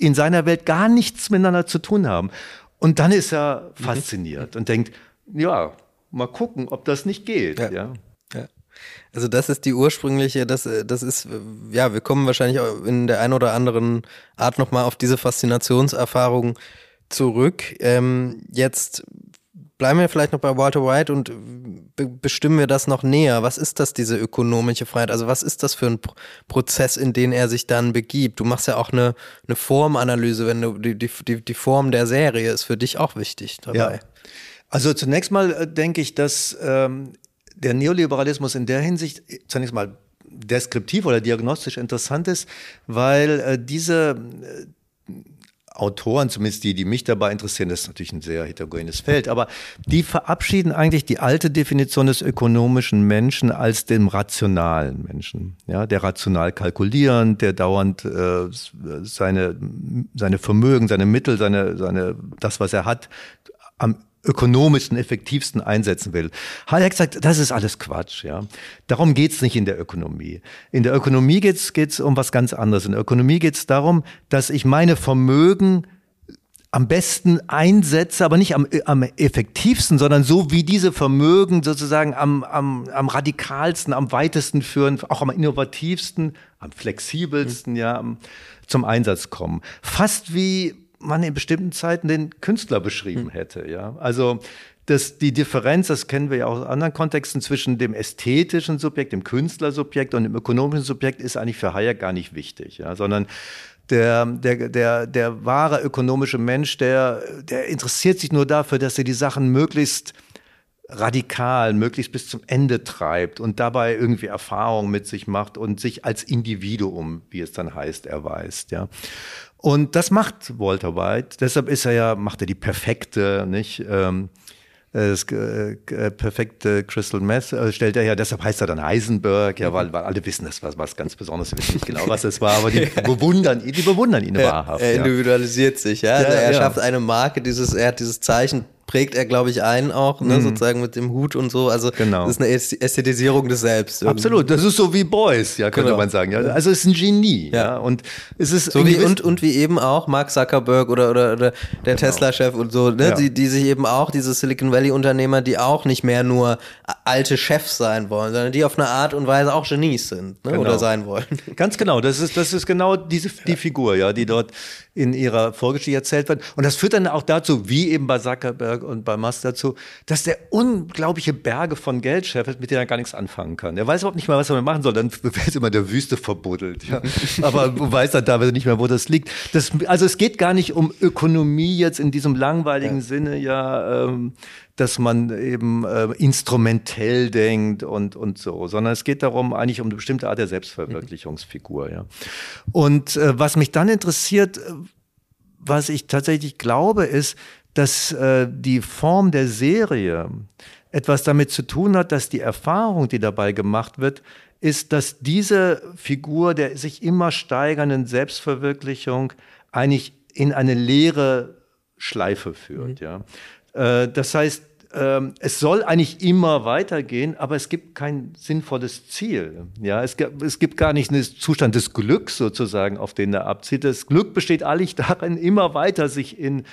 in seiner Welt gar nichts miteinander zu tun haben. Und dann ist er mhm. fasziniert und denkt, ja, mal gucken, ob das nicht geht. Ja. ja. ja. Also das ist die ursprüngliche, das, das ist, ja, wir kommen wahrscheinlich in der einen oder anderen Art nochmal auf diese Faszinationserfahrung zurück. Ähm, jetzt bleiben wir vielleicht noch bei Walter White und be bestimmen wir das noch näher. Was ist das, diese ökonomische Freiheit? Also was ist das für ein Pro Prozess, in den er sich dann begibt? Du machst ja auch eine, eine Formanalyse, wenn du die, die, die Form der Serie ist für dich auch wichtig dabei. Ja. Also zunächst mal äh, denke ich, dass ähm, der Neoliberalismus in der Hinsicht zunächst mal deskriptiv oder diagnostisch interessant ist, weil äh, diese äh, Autoren, zumindest die, die mich dabei interessieren, das ist natürlich ein sehr heterogenes Feld, aber die verabschieden eigentlich die alte Definition des ökonomischen Menschen als dem rationalen Menschen. Ja, der rational kalkulierend, der dauernd äh, seine, seine Vermögen, seine Mittel, seine, seine, das, was er hat, am ökonomischsten, effektivsten einsetzen will. Hayek sagt, das ist alles Quatsch. Ja, Darum geht's nicht in der Ökonomie. In der Ökonomie geht's geht's um was ganz anderes. In der Ökonomie geht's darum, dass ich meine Vermögen am besten einsetze, aber nicht am, am effektivsten, sondern so wie diese Vermögen sozusagen am, am, am radikalsten, am weitesten führen, auch am innovativsten, am flexibelsten, ja, zum Einsatz kommen. Fast wie man in bestimmten Zeiten den Künstler beschrieben hm. hätte. Ja? Also dass die Differenz, das kennen wir ja auch aus anderen Kontexten, zwischen dem ästhetischen Subjekt, dem Künstlersubjekt und dem ökonomischen Subjekt ist eigentlich für Hayek gar nicht wichtig, ja, sondern der, der, der, der wahre ökonomische Mensch, der, der interessiert sich nur dafür, dass er die Sachen möglichst radikal, möglichst bis zum Ende treibt und dabei irgendwie Erfahrung mit sich macht und sich als Individuum, wie es dann heißt, erweist, ja. Und das macht Walter White. Deshalb ist er ja, macht er die perfekte, nicht? Ähm, das äh, perfekte Crystal Meth äh, stellt er her. Deshalb heißt er dann Heisenberg, ja, weil, weil alle wissen, das war was ganz Besonderes. Wir wissen nicht genau, was es war, aber die bewundern ihn, die bewundern ihn wahrhaft. Er individualisiert ja. sich, ja. Also er ja. schafft eine Marke, dieses, er hat dieses Zeichen prägt er, glaube ich, ein auch, ne, mhm. sozusagen mit dem Hut und so. Also genau. das ist eine Ästhetisierung des Selbst. Irgendwie. Absolut, das ist so wie Boys, ja, könnte genau. man sagen. Ja. Also es ist ein Genie. Ja. ja. Und es ist so wie und, und wie eben auch Mark Zuckerberg oder, oder, oder der genau. Tesla-Chef und so, ne, ja. die, die sich eben auch, diese Silicon Valley-Unternehmer, die auch nicht mehr nur alte Chefs sein wollen, sondern die auf eine Art und Weise auch Genies sind ne, genau. oder sein wollen. Ganz genau, das ist, das ist genau diese, die Figur, ja, die dort in ihrer Vorgeschichte erzählt wird. Und das führt dann auch dazu, wie eben bei Zuckerberg und bei Musk dazu, dass der unglaubliche Berge von Geld scheffelt, mit denen er gar nichts anfangen kann. Er weiß überhaupt nicht mal, was er damit machen soll. Dann wird immer der Wüste verbuddelt. Ja. Aber weiß dann teilweise nicht mehr, wo das liegt. Das, also es geht gar nicht um Ökonomie jetzt in diesem langweiligen ja. Sinne, ja, ähm, dass man eben äh, instrumentell denkt und, und so, sondern es geht darum, eigentlich um eine bestimmte Art der Selbstverwirklichungsfigur. Ja. Und äh, was mich dann interessiert, äh, was ich tatsächlich glaube, ist, dass äh, die Form der Serie etwas damit zu tun hat, dass die Erfahrung, die dabei gemacht wird, ist, dass diese Figur der sich immer steigernden Selbstverwirklichung eigentlich in eine leere Schleife führt. Mhm. Ja. Äh, das heißt, ähm, es soll eigentlich immer weitergehen, aber es gibt kein sinnvolles Ziel. Ja, es, es gibt gar nicht einen Zustand des Glücks sozusagen, auf den er abzieht. Das Glück besteht eigentlich darin, immer weiter sich in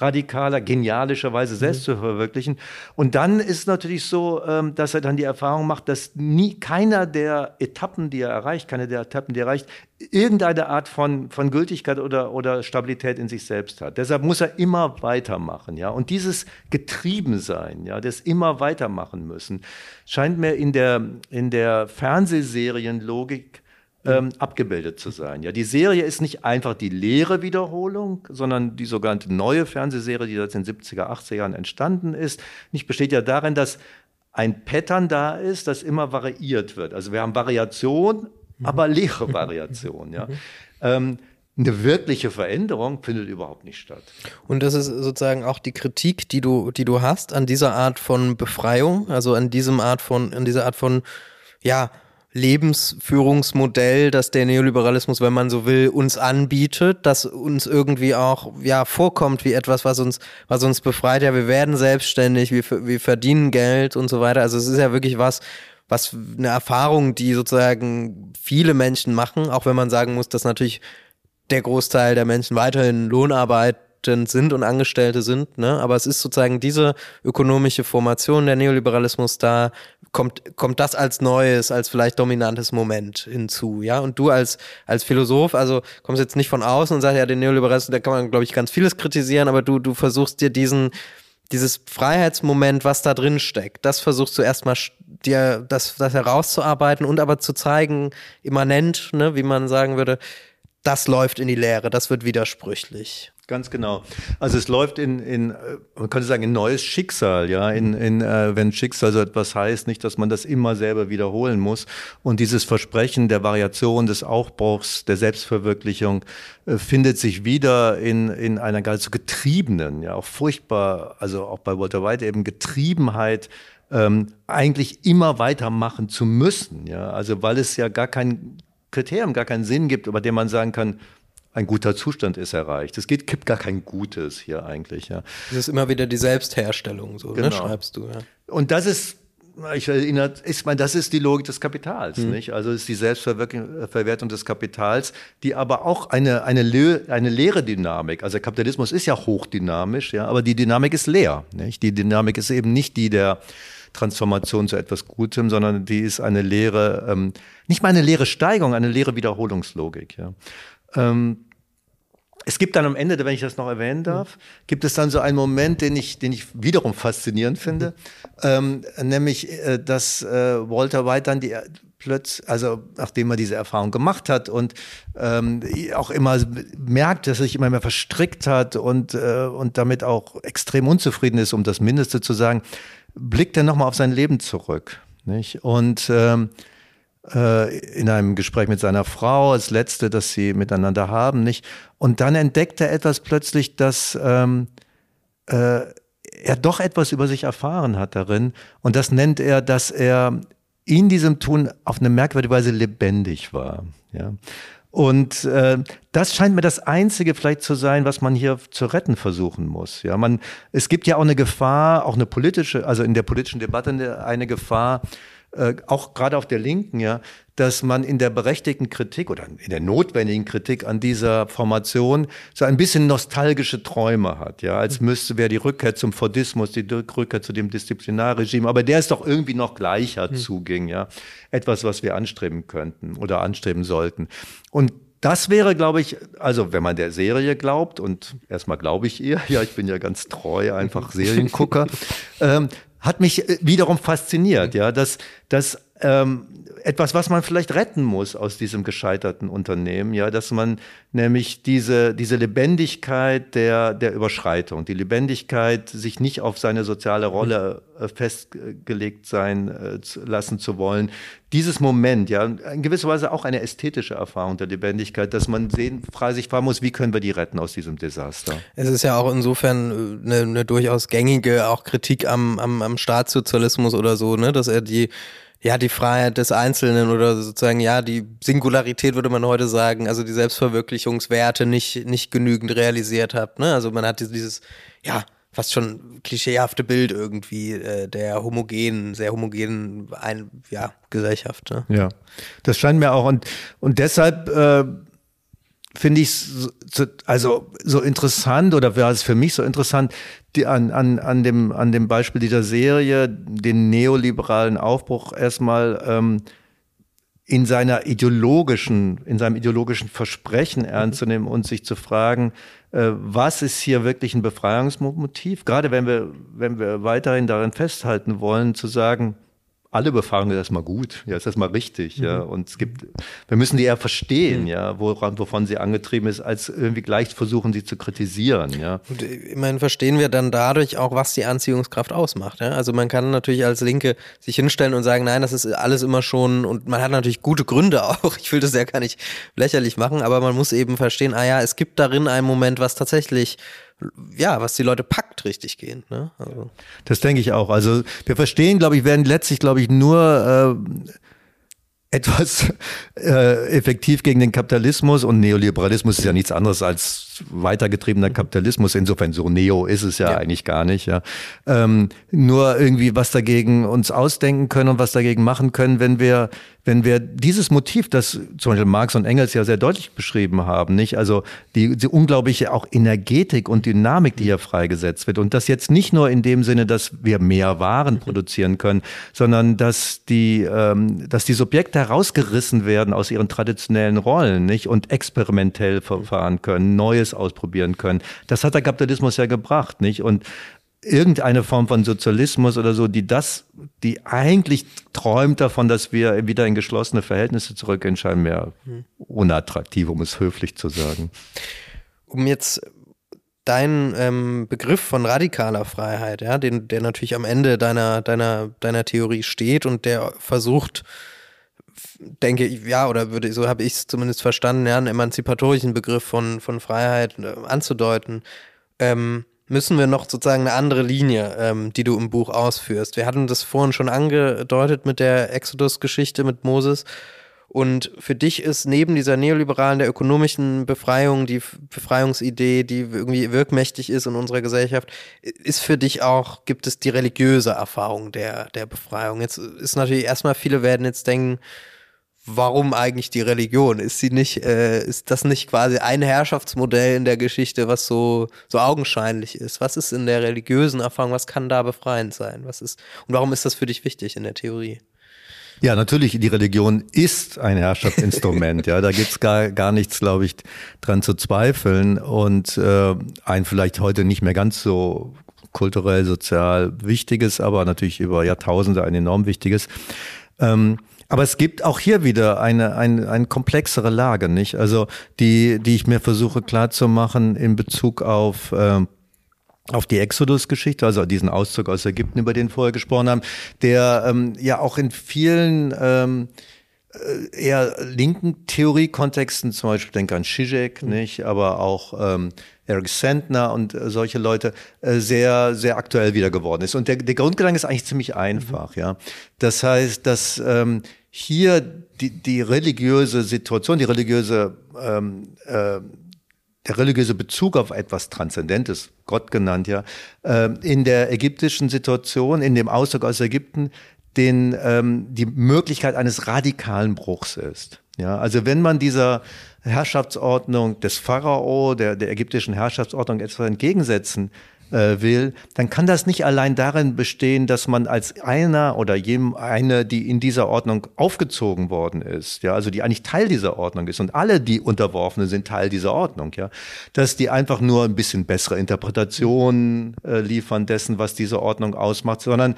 radikaler, genialischer Weise mhm. selbst mhm. zu verwirklichen. Und dann ist natürlich so, ähm, dass er dann die Erfahrung macht, dass nie keiner der Etappen, die er erreicht, keine der Etappen, die er erreicht, irgendeine Art von, von Gültigkeit oder, oder Stabilität in sich selbst hat. Deshalb muss er immer weitermachen, ja. Und dieses Getriebensein, ja, das immer weitermachen müssen, scheint mir in der, in der Fernsehserienlogik ähm, abgebildet zu sein. Ja, die Serie ist nicht einfach die leere Wiederholung, sondern die sogenannte neue Fernsehserie, die seit den 70er, 80er Jahren entstanden ist, nicht besteht ja darin, dass ein Pattern da ist, das immer variiert wird. Also wir haben Variation, mhm. aber leere Variation. Ja. Mhm. Ähm, eine wirkliche Veränderung findet überhaupt nicht statt. Und das ist sozusagen auch die Kritik, die du, die du hast an dieser Art von Befreiung, also an diesem Art von, an dieser Art von, ja, Lebensführungsmodell, das der Neoliberalismus, wenn man so will, uns anbietet, das uns irgendwie auch ja vorkommt wie etwas, was uns was uns befreit. Ja, wir werden selbstständig, wir, wir verdienen Geld und so weiter. Also es ist ja wirklich was, was eine Erfahrung, die sozusagen viele Menschen machen, auch wenn man sagen muss, dass natürlich der Großteil der Menschen weiterhin Lohnarbeit sind und Angestellte sind, ne? Aber es ist sozusagen diese ökonomische Formation der Neoliberalismus da kommt kommt das als neues, als vielleicht dominantes Moment hinzu, ja? Und du als als Philosoph, also kommst jetzt nicht von außen und sagst ja, den Neoliberalismus, da kann man glaube ich ganz vieles kritisieren, aber du du versuchst dir diesen dieses Freiheitsmoment, was da drin steckt, das versuchst du erstmal dir das, das herauszuarbeiten und aber zu zeigen, immanent, ne, wie man sagen würde, das läuft in die Leere, das wird widersprüchlich. Ganz genau. Also es läuft in, in man könnte sagen, ein neues Schicksal, ja, in, in äh, wenn Schicksal so etwas heißt, nicht, dass man das immer selber wiederholen muss. Und dieses Versprechen der Variation, des Aufbruchs, der Selbstverwirklichung äh, findet sich wieder in, in einer ganz so getriebenen, ja, auch furchtbar, also auch bei Walter White eben Getriebenheit, ähm, eigentlich immer weitermachen zu müssen, ja, also weil es ja gar kein Kriterium, gar keinen Sinn gibt, über den man sagen kann, ein guter Zustand ist erreicht. Es geht, gibt gar kein Gutes hier eigentlich. Ja. Es ist immer wieder die Selbstherstellung, so ne, genau. ne, schreibst du. Ja. Und das ist, ich erinnere, ich meine, das ist die Logik des Kapitals, hm. nicht? Also es ist die Selbstverwertung des Kapitals, die aber auch eine, eine, eine leere Dynamik, also Kapitalismus ist ja hochdynamisch, ja, aber die Dynamik ist leer, nicht? Die Dynamik ist eben nicht die der Transformation zu etwas Gutem, sondern die ist eine leere, ähm, nicht mal eine leere Steigung, eine leere Wiederholungslogik, ja. Ähm, es gibt dann am Ende, wenn ich das noch erwähnen darf, gibt es dann so einen Moment, den ich, den ich wiederum faszinierend finde, ähm, nämlich, äh, dass äh, Walter White dann die plötzlich, also nachdem er diese Erfahrung gemacht hat und ähm, auch immer merkt, dass er sich immer mehr verstrickt hat und, äh, und damit auch extrem unzufrieden ist, um das Mindeste zu sagen, blickt er nochmal auf sein Leben zurück. Nicht? Und ähm, äh, in einem Gespräch mit seiner Frau, als letzte, das sie miteinander haben, nicht? Und dann entdeckt er etwas plötzlich, dass ähm, äh, er doch etwas über sich erfahren hat darin. Und das nennt er, dass er in diesem Tun auf eine merkwürdige Weise lebendig war. Ja. Und äh, das scheint mir das Einzige vielleicht zu sein, was man hier zu retten versuchen muss. Ja, man, es gibt ja auch eine Gefahr, auch eine politische, also in der politischen Debatte eine, eine Gefahr, äh, auch gerade auf der Linken, ja, dass man in der berechtigten Kritik oder in der notwendigen Kritik an dieser Formation so ein bisschen nostalgische Träume hat, ja, als müsste wäre die Rückkehr zum Fordismus, die Rückkehr zu dem Disziplinarregime, aber der ist doch irgendwie noch gleicher mhm. zuging, ja, etwas, was wir anstreben könnten oder anstreben sollten. Und das wäre, glaube ich, also wenn man der Serie glaubt, und erstmal glaube ich ihr, ja, ich bin ja ganz treu, einfach Seriengucker, ähm, hat mich äh, wiederum fasziniert, ja, dass, dass ähm, etwas, was man vielleicht retten muss aus diesem gescheiterten Unternehmen, ja, dass man nämlich diese, diese Lebendigkeit der, der Überschreitung, die Lebendigkeit, sich nicht auf seine soziale Rolle äh, festgelegt sein äh, lassen zu wollen, dieses Moment, ja, in gewisser Weise auch eine ästhetische Erfahrung der Lebendigkeit, dass man sehen, sich fragen muss, wie können wir die retten aus diesem Desaster? Es ist ja auch insofern eine, eine durchaus gängige auch Kritik am, am, am Staatssozialismus oder so, ne, dass er die ja, die Freiheit des Einzelnen oder sozusagen, ja, die Singularität würde man heute sagen, also die Selbstverwirklichungswerte nicht, nicht genügend realisiert hat. Ne? Also man hat dieses, ja, fast schon klischeehafte Bild irgendwie äh, der homogenen, sehr homogenen ein, ja, Gesellschaft. Ne? Ja, das scheint mir auch und, und deshalb äh, finde ich so, also so interessant oder war es für mich so interessant, die, an, an, an, dem, an dem Beispiel dieser Serie, den neoliberalen Aufbruch erstmal ähm, in seiner ideologischen, in seinem ideologischen Versprechen ernst zu nehmen und sich zu fragen, äh, was ist hier wirklich ein Befreiungsmotiv? Gerade wenn wir, wenn wir weiterhin darin festhalten wollen, zu sagen, alle Befragungen ist erstmal gut, ja, ist erstmal richtig, mhm. ja. Und es gibt, wir müssen die eher verstehen, mhm. ja, woran, wovon sie angetrieben ist, als irgendwie gleich versuchen, sie zu kritisieren, ja. Und immerhin verstehen wir dann dadurch auch, was die Anziehungskraft ausmacht, ja. Also man kann natürlich als Linke sich hinstellen und sagen, nein, das ist alles immer schon, und man hat natürlich gute Gründe auch. Ich will das ja gar nicht lächerlich machen, aber man muss eben verstehen, ah ja, es gibt darin einen Moment, was tatsächlich ja, was die Leute packt, richtig gehen. Ne? Also. Das denke ich auch. Also wir verstehen, glaube ich, werden letztlich, glaube ich, nur äh, etwas äh, effektiv gegen den Kapitalismus und Neoliberalismus ist ja nichts anderes als weitergetriebener Kapitalismus. Insofern so Neo ist es ja, ja. eigentlich gar nicht. Ja. Ähm, nur irgendwie was dagegen uns ausdenken können und was dagegen machen können, wenn wir wenn wir dieses Motiv, das zum Beispiel Marx und Engels ja sehr deutlich beschrieben haben, nicht? Also die, die unglaubliche auch Energetik und Dynamik, die hier freigesetzt wird. Und das jetzt nicht nur in dem Sinne, dass wir mehr Waren produzieren können, sondern dass die, ähm, dass die Subjekte herausgerissen werden aus ihren traditionellen Rollen, nicht? Und experimentell verfahren können, Neues ausprobieren können. Das hat der Kapitalismus ja gebracht, nicht? Und irgendeine Form von Sozialismus oder so, die das, die eigentlich träumt davon, dass wir wieder in geschlossene Verhältnisse zurückgehen, scheint mir unattraktiv, um es höflich zu sagen. Um jetzt deinen ähm, Begriff von radikaler Freiheit, ja, den, der natürlich am Ende deiner, deiner, deiner Theorie steht und der versucht, denke ich, ja, oder würde, so habe ich es zumindest verstanden, ja, einen emanzipatorischen Begriff von, von Freiheit äh, anzudeuten. Ähm, müssen wir noch sozusagen eine andere Linie, ähm, die du im Buch ausführst. Wir hatten das vorhin schon angedeutet mit der Exodus-Geschichte mit Moses. Und für dich ist neben dieser neoliberalen, der ökonomischen Befreiung, die Befreiungsidee, die irgendwie wirkmächtig ist in unserer Gesellschaft, ist für dich auch, gibt es die religiöse Erfahrung der, der Befreiung. Jetzt ist natürlich erstmal, viele werden jetzt denken, warum eigentlich die Religion? Ist sie nicht, äh, ist das nicht quasi ein Herrschaftsmodell in der Geschichte, was so, so augenscheinlich ist? Was ist in der religiösen Erfahrung, was kann da befreiend sein? Was ist, und warum ist das für dich wichtig in der Theorie? Ja, natürlich, die Religion ist ein Herrschaftsinstrument. ja, da gibt's gar, gar nichts, glaube ich, dran zu zweifeln. Und äh, ein vielleicht heute nicht mehr ganz so kulturell, sozial wichtiges, aber natürlich über Jahrtausende ein enorm wichtiges. Ähm, aber es gibt auch hier wieder eine, eine, eine komplexere Lage, nicht? Also die, die ich mir versuche klarzumachen in Bezug auf äh, auf die Exodus-Geschichte, also diesen Auszug aus Ägypten, über den wir vorher gesprochen haben, der ähm, ja auch in vielen ähm, äh, eher linken Theoriekontexten, zum Beispiel denke an Zizek, mhm. nicht, aber auch ähm, Eric Sandner und äh, solche Leute äh, sehr, sehr aktuell wieder geworden ist. Und der, der Grundgedanke ist eigentlich ziemlich einfach, mhm. ja. Das heißt, dass ähm, hier die, die religiöse Situation, die religiöse ähm, äh, religiöse Bezug auf etwas Transzendentes, Gott genannt ja, äh, in der ägyptischen Situation, in dem Auszug aus Ägypten, den, ähm, die Möglichkeit eines radikalen Bruchs ist. Ja, also wenn man dieser Herrschaftsordnung des Pharao, der, der ägyptischen Herrschaftsordnung etwas entgegensetzen äh, will, dann kann das nicht allein darin bestehen, dass man als einer oder jem, eine, die in dieser Ordnung aufgezogen worden ist, ja, also die eigentlich Teil dieser Ordnung ist und alle, die Unterworfene sind Teil dieser Ordnung, ja, dass die einfach nur ein bisschen bessere Interpretationen äh, liefern dessen, was diese Ordnung ausmacht, sondern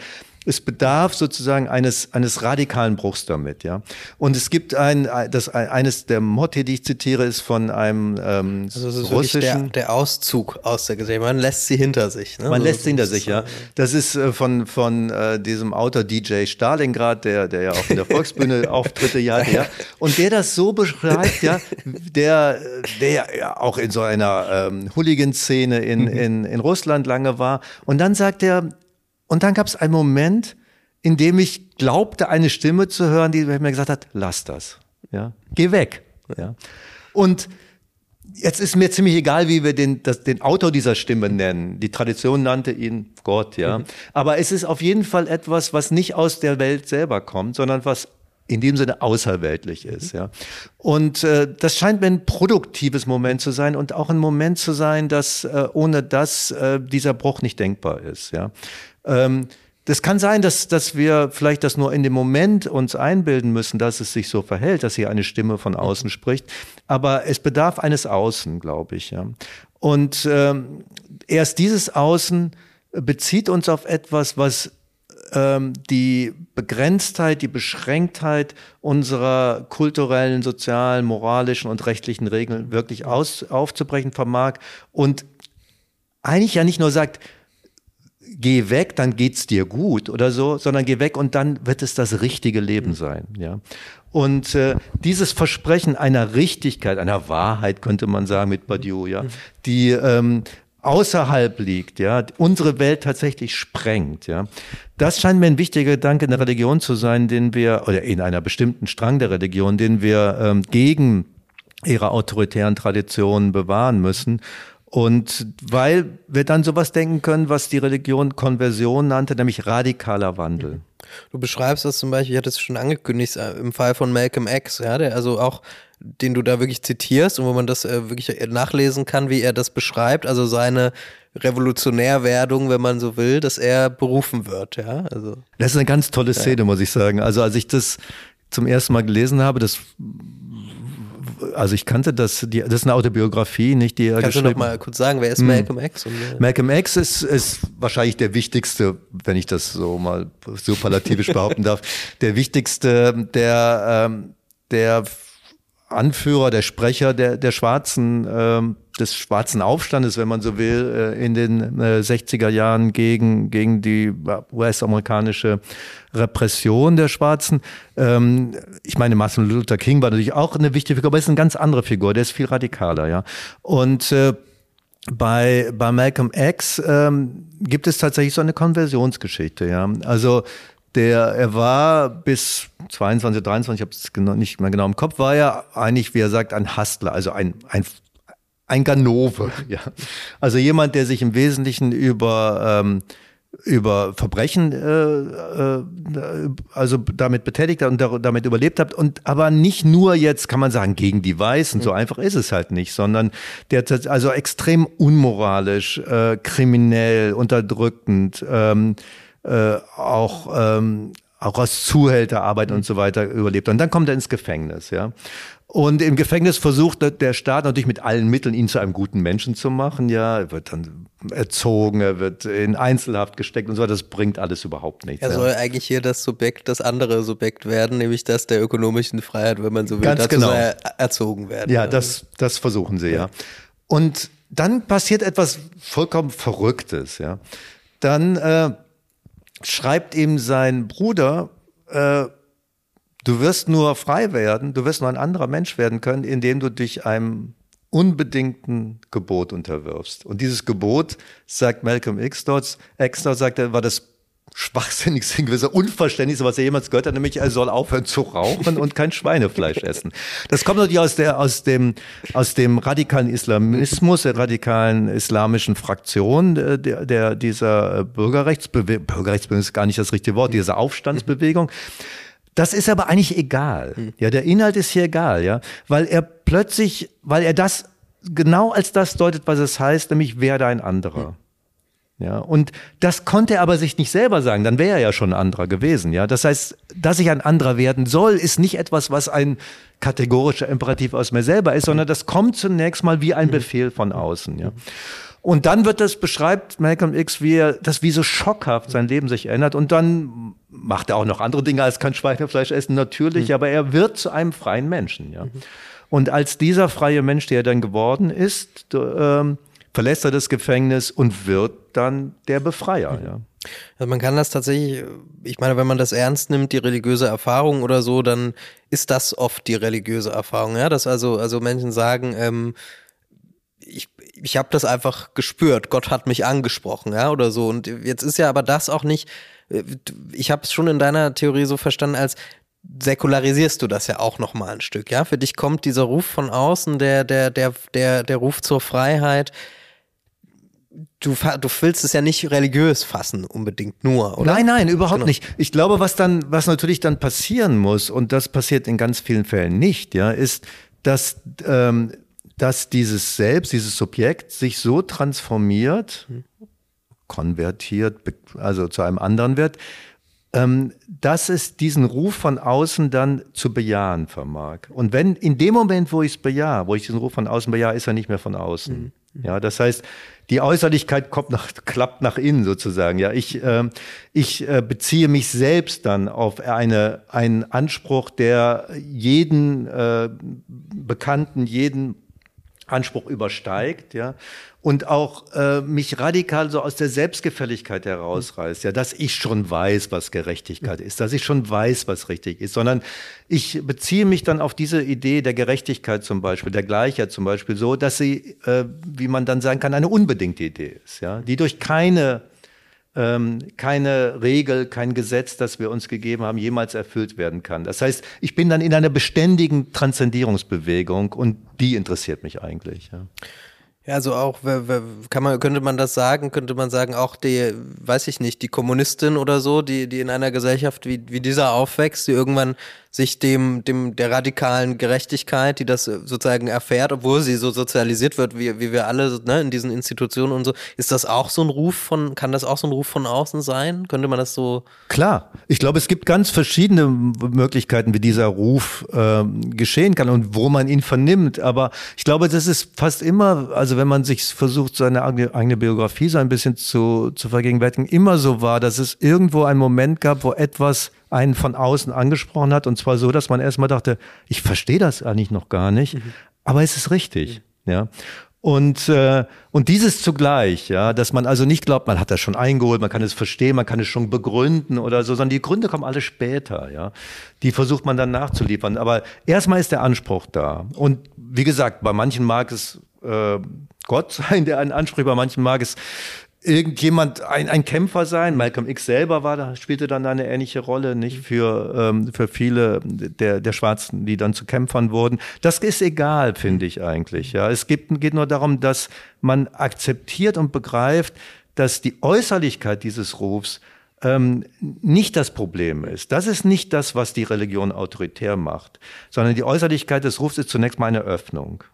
es bedarf sozusagen eines, eines radikalen Bruchs damit, ja. Und es gibt ein, das, eines der Motte, die ich zitiere, ist von einem ähm, also das ist russischen. Der, der, Auszug aus der Gesellschaft. Man lässt sie hinter sich. Ne? Man so, lässt sie hinter sich, ja. Das ist äh, von, von äh, diesem Autor DJ Stalingrad, der, der ja auch in der Volksbühne Auftritte ja, ja. Und der das so beschreibt, ja, der, der ja auch in so einer ähm, Hooligan-Szene in, mhm. in, in Russland lange war. Und dann sagt er, und dann gab es einen Moment, in dem ich glaubte, eine Stimme zu hören, die mir gesagt hat, lass das. Ja, geh weg. Ja. Und jetzt ist mir ziemlich egal, wie wir den, das, den Autor dieser Stimme nennen. Die Tradition nannte ihn Gott, ja. Mhm. Aber es ist auf jeden Fall etwas, was nicht aus der Welt selber kommt, sondern was in dem Sinne außerweltlich ist, ja. Und äh, das scheint mir ein produktives Moment zu sein und auch ein Moment zu sein, dass äh, ohne das äh, dieser Bruch nicht denkbar ist, ja. Ähm, das kann sein, dass, dass wir vielleicht das nur in dem Moment uns einbilden müssen, dass es sich so verhält, dass hier eine Stimme von außen spricht. Aber es bedarf eines Außen, glaube ich. Ja. Und ähm, erst dieses Außen bezieht uns auf etwas, was ähm, die Begrenztheit, die Beschränktheit unserer kulturellen, sozialen, moralischen und rechtlichen Regeln wirklich aus, aufzubrechen vermag und eigentlich ja nicht nur sagt, geh weg, dann geht's dir gut oder so, sondern geh weg und dann wird es das richtige Leben sein, ja. Und äh, dieses Versprechen einer Richtigkeit, einer Wahrheit könnte man sagen mit Badiou, ja, die ähm, außerhalb liegt, ja, unsere Welt tatsächlich sprengt, ja. Das scheint mir ein wichtiger Gedanke in der Religion zu sein, den wir, oder in einer bestimmten Strang der Religion, den wir ähm, gegen ihre autoritären Traditionen bewahren müssen und weil wir dann sowas denken können, was die Religion Konversion nannte, nämlich radikaler Wandel. Du beschreibst das zum Beispiel, ich hatte es schon angekündigt, äh, im Fall von Malcolm X, ja, der also auch, den du da wirklich zitierst und wo man das äh, wirklich nachlesen kann, wie er das beschreibt, also seine Revolutionärwerdung, wenn man so will, dass er berufen wird, ja. Also, das ist eine ganz tolle Szene, ja. muss ich sagen. Also als ich das zum ersten Mal gelesen habe, das also ich kannte das, die, das ist eine Autobiografie, nicht die er Kannst du noch mal kurz sagen, wer ist hm. Malcolm X? Und, Malcolm X ist, ist wahrscheinlich der wichtigste, wenn ich das so mal superlativisch behaupten darf, der wichtigste, der, ähm, der Anführer, der Sprecher der, der schwarzen, ähm, des schwarzen Aufstandes, wenn man so will, äh, in den äh, 60er Jahren gegen, gegen die US-amerikanische Repression der Schwarzen. Ähm, ich meine, Martin Luther King war natürlich auch eine wichtige Figur, aber ist eine ganz andere Figur, der ist viel radikaler, ja. Und äh, bei, bei Malcolm X ähm, gibt es tatsächlich so eine Konversionsgeschichte, ja. Also der, er war bis 22, 23, ich habe es genau, nicht mehr genau im Kopf, war er eigentlich, wie er sagt, ein Hustler, also ein, ein, ein Ganove. Ja. Also jemand, der sich im Wesentlichen über, ähm, über Verbrechen äh, äh, also damit betätigt hat und damit überlebt hat und aber nicht nur jetzt kann man sagen gegen die Weißen so einfach ist es halt nicht sondern der also extrem unmoralisch äh, kriminell unterdrückend ähm, äh, auch ähm, auch aus Zuhälterarbeit und so weiter überlebt. Und dann kommt er ins Gefängnis, ja. Und im Gefängnis versucht der Staat natürlich mit allen Mitteln, ihn zu einem guten Menschen zu machen. Ja, er wird dann erzogen, er wird in Einzelhaft gesteckt und so weiter. Das bringt alles überhaupt nichts. Er soll eigentlich hier das Subjekt, das andere Subjekt werden, nämlich das der ökonomischen Freiheit, wenn man so will. Ganz Dazu genau. er erzogen werden. Ja, das, das versuchen sie, ja. Und dann passiert etwas vollkommen Verrücktes, ja. Dann äh, schreibt ihm sein Bruder, äh, du wirst nur frei werden, du wirst nur ein anderer Mensch werden können, indem du dich einem unbedingten Gebot unterwirfst. Und dieses Gebot, sagt Malcolm X dort, X dort sagt er, war das schwachsinnigste, gewisse unverständlichste, was er jemals gehört hat, nämlich er soll aufhören zu rauchen und kein Schweinefleisch essen. Das kommt natürlich aus der, aus dem, aus dem radikalen Islamismus, der radikalen islamischen Fraktion äh, der, der dieser Bürgerrechtsbewegung, Bürgerrechtsbewegung ist gar nicht das richtige Wort, dieser Aufstandsbewegung. Das ist aber eigentlich egal. Ja, der Inhalt ist hier egal, ja, weil er plötzlich, weil er das genau als das deutet, was es heißt, nämlich werde ein anderer. Ja, und das konnte er aber sich nicht selber sagen, dann wäre er ja schon ein anderer gewesen. Ja, das heißt, dass ich ein anderer werden soll, ist nicht etwas, was ein kategorischer Imperativ aus mir selber ist, sondern das kommt zunächst mal wie ein Befehl von außen. Ja. Und dann wird das, beschreibt Malcolm X, wie er, das wie so schockhaft sein Leben sich ändert. Und dann macht er auch noch andere Dinge als kein Schweinefleisch essen, natürlich, mhm. aber er wird zu einem freien Menschen. Ja. Mhm. Und als dieser freie Mensch, der er dann geworden ist, ähm, verlässt er das Gefängnis und wird dann der Befreier. Mhm. Ja. Also man kann das tatsächlich, ich meine, wenn man das ernst nimmt, die religiöse Erfahrung oder so, dann ist das oft die religiöse Erfahrung, ja, dass also also Menschen sagen, ähm, ich ich habe das einfach gespürt, Gott hat mich angesprochen, ja, oder so. Und jetzt ist ja aber das auch nicht, äh, ich habe es schon in deiner Theorie so verstanden, als säkularisierst du das ja auch noch mal ein Stück, ja? Für dich kommt dieser Ruf von außen, der der der der der Ruf zur Freiheit, du, du willst es ja nicht religiös fassen unbedingt nur, oder? Nein, nein, überhaupt genau. nicht. Ich glaube, was dann, was natürlich dann passieren muss, und das passiert in ganz vielen Fällen nicht, ja, ist, dass, ähm, dass dieses Selbst, dieses Subjekt sich so transformiert, konvertiert, also zu einem anderen wird, ähm, dass es diesen Ruf von außen dann zu bejahen vermag. Und wenn in dem Moment, wo ich es bejahe, wo ich diesen Ruf von außen bejahe, ist er nicht mehr von außen. Mhm. Ja, das heißt, die Äußerlichkeit kommt nach, klappt nach innen sozusagen. Ja, ich, äh, ich äh, beziehe mich selbst dann auf eine, einen Anspruch, der jeden äh, Bekannten, jeden Anspruch übersteigt, ja, und auch äh, mich radikal so aus der Selbstgefälligkeit herausreißt, ja, dass ich schon weiß, was Gerechtigkeit ist, dass ich schon weiß, was richtig ist, sondern ich beziehe mich dann auf diese Idee der Gerechtigkeit zum Beispiel, der Gleichheit zum Beispiel, so, dass sie, äh, wie man dann sagen kann, eine unbedingte Idee ist, ja, die durch keine keine Regel, kein Gesetz, das wir uns gegeben haben, jemals erfüllt werden kann. Das heißt, ich bin dann in einer beständigen Transzendierungsbewegung und die interessiert mich eigentlich. Ja. Ja, also auch, kann man, könnte man das sagen, könnte man sagen, auch die, weiß ich nicht, die Kommunistin oder so, die, die in einer Gesellschaft wie, wie dieser aufwächst, die irgendwann sich dem, dem, der radikalen Gerechtigkeit, die das sozusagen erfährt, obwohl sie so sozialisiert wird, wie, wie wir alle, ne, in diesen Institutionen und so. Ist das auch so ein Ruf von, kann das auch so ein Ruf von außen sein? Könnte man das so? Klar. Ich glaube, es gibt ganz verschiedene Möglichkeiten, wie dieser Ruf äh, geschehen kann und wo man ihn vernimmt. Aber ich glaube, das ist fast immer, also wenn man sich versucht, seine eigene Biografie so ein bisschen zu, zu vergegenwärtigen, immer so war, dass es irgendwo einen Moment gab, wo etwas einen von außen angesprochen hat. Und zwar so, dass man erstmal dachte, ich verstehe das eigentlich noch gar nicht, mhm. aber es ist richtig. Mhm. Ja. Und, äh, und dieses zugleich, ja, dass man also nicht glaubt, man hat das schon eingeholt, man kann es verstehen, man kann es schon begründen oder so, sondern die Gründe kommen alle später, ja. Die versucht man dann nachzuliefern. Aber erstmal ist der Anspruch da. Und wie gesagt, bei manchen mag es äh, Gott sein, der einen anspricht, bei manchen mag es irgendjemand ein, ein Kämpfer sein. Malcolm X selber war da, spielte dann eine ähnliche Rolle, nicht für, ähm, für viele der, der Schwarzen, die dann zu Kämpfern wurden. Das ist egal, finde ich eigentlich. Ja, es gibt, geht nur darum, dass man akzeptiert und begreift, dass die Äußerlichkeit dieses Rufs ähm, nicht das Problem ist. Das ist nicht das, was die Religion autoritär macht, sondern die Äußerlichkeit des Rufs ist zunächst mal eine Öffnung.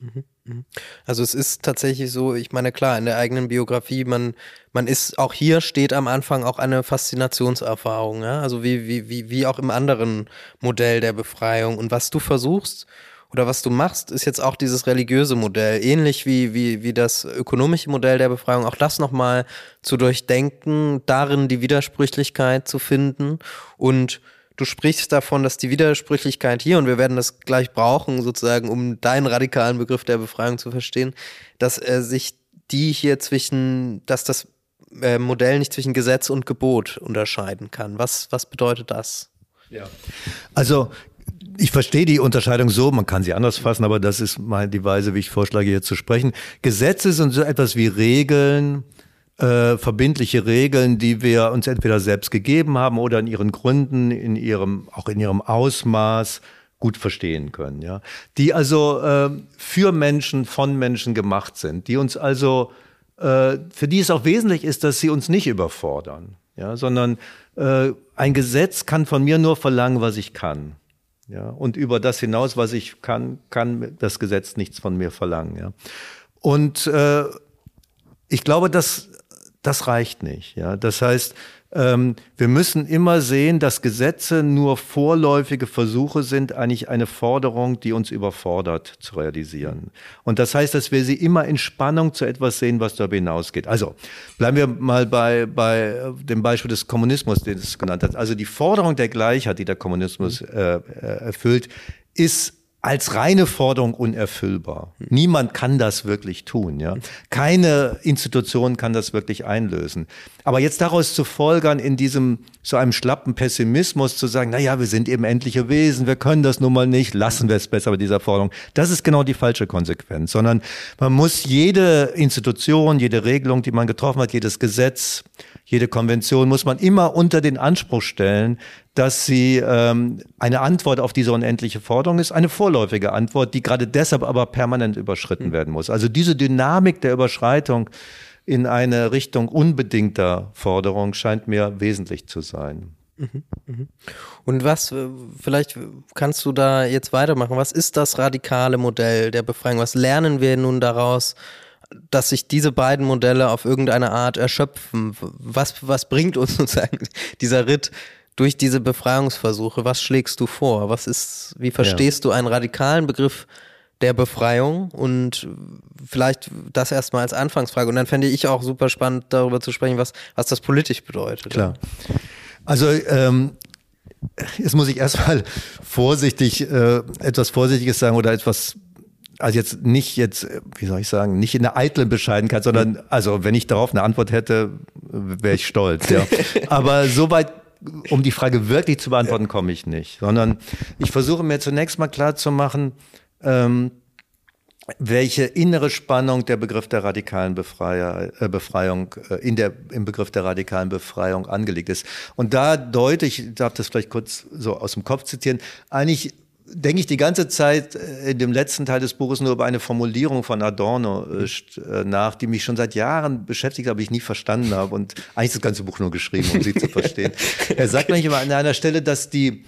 Mhm, mhm. Also es ist tatsächlich so, ich meine, klar, in der eigenen Biografie, man, man ist, auch hier steht am Anfang auch eine Faszinationserfahrung, ja? also wie, wie, wie, wie auch im anderen Modell der Befreiung. Und was du versuchst oder was du machst, ist jetzt auch dieses religiöse Modell, ähnlich wie, wie, wie das ökonomische Modell der Befreiung, auch das nochmal zu durchdenken, darin die Widersprüchlichkeit zu finden und du sprichst davon, dass die Widersprüchlichkeit hier, und wir werden das gleich brauchen, sozusagen, um deinen radikalen Begriff der Befreiung zu verstehen, dass äh, sich die hier zwischen, dass das äh, Modell nicht zwischen Gesetz und Gebot unterscheiden kann. Was, was bedeutet das? Ja. Also ich verstehe die Unterscheidung so, man kann sie anders fassen, aber das ist mal die Weise, wie ich vorschlage, hier zu sprechen. Gesetze sind so etwas wie Regeln, äh, verbindliche Regeln, die wir uns entweder selbst gegeben haben oder in ihren Gründen, in ihrem, auch in ihrem Ausmaß gut verstehen können, ja. Die also äh, für Menschen, von Menschen gemacht sind, die uns also, äh, für die es auch wesentlich ist, dass sie uns nicht überfordern, ja, sondern äh, ein Gesetz kann von mir nur verlangen, was ich kann. Ja, und über das hinaus, was ich kann, kann das Gesetz nichts von mir verlangen. Ja. Und äh, ich glaube, dass das reicht nicht. Ja? Das heißt, ähm, wir müssen immer sehen, dass Gesetze nur vorläufige Versuche sind, eigentlich eine Forderung, die uns überfordert, zu realisieren. Und das heißt, dass wir sie immer in Spannung zu etwas sehen, was darüber hinausgeht. Also bleiben wir mal bei, bei dem Beispiel des Kommunismus, den es genannt hat. Also die Forderung der Gleichheit, die der Kommunismus äh, äh erfüllt, ist als reine Forderung unerfüllbar. Niemand kann das wirklich tun, ja. Keine Institution kann das wirklich einlösen. Aber jetzt daraus zu folgern, in diesem, so einem schlappen Pessimismus zu sagen, na ja, wir sind eben endliche Wesen, wir können das nun mal nicht, lassen wir es besser mit dieser Forderung. Das ist genau die falsche Konsequenz, sondern man muss jede Institution, jede Regelung, die man getroffen hat, jedes Gesetz, jede Konvention muss man immer unter den Anspruch stellen, dass sie ähm, eine Antwort auf diese unendliche Forderung ist, eine vorläufige Antwort, die gerade deshalb aber permanent überschritten hm. werden muss. Also diese Dynamik der Überschreitung in eine Richtung unbedingter Forderung scheint mir wesentlich zu sein. Mhm, mhm. Und was, äh, vielleicht kannst du da jetzt weitermachen, was ist das radikale Modell der Befreiung? Was lernen wir nun daraus? dass sich diese beiden Modelle auf irgendeine Art erschöpfen. Was, was bringt uns sozusagen dieser Ritt durch diese Befreiungsversuche? Was schlägst du vor? Was ist, wie verstehst ja. du einen radikalen Begriff der Befreiung? Und vielleicht das erstmal als Anfangsfrage. Und dann fände ich auch super spannend, darüber zu sprechen, was, was das politisch bedeutet. Klar. Also, ähm, jetzt muss ich erstmal vorsichtig, äh, etwas Vorsichtiges sagen oder etwas also jetzt nicht jetzt, wie soll ich sagen, nicht in der eitlen Bescheidenheit, sondern also wenn ich darauf eine Antwort hätte, wäre ich stolz. Ja. Aber soweit, um die Frage wirklich zu beantworten, komme ich nicht, sondern ich versuche mir zunächst mal klar zu machen, ähm, welche innere Spannung der Begriff der radikalen Befreier, äh, Befreiung äh, in der, im Begriff der radikalen Befreiung angelegt ist. Und da deute ich, darf das vielleicht kurz so aus dem Kopf zitieren, eigentlich denke ich die ganze Zeit äh, in dem letzten Teil des Buches nur über eine Formulierung von Adorno äh, äh, nach, die mich schon seit Jahren beschäftigt, aber ich nie verstanden habe und eigentlich das ganze Buch nur geschrieben, um sie zu verstehen. Er sagt nämlich immer an einer Stelle, dass die,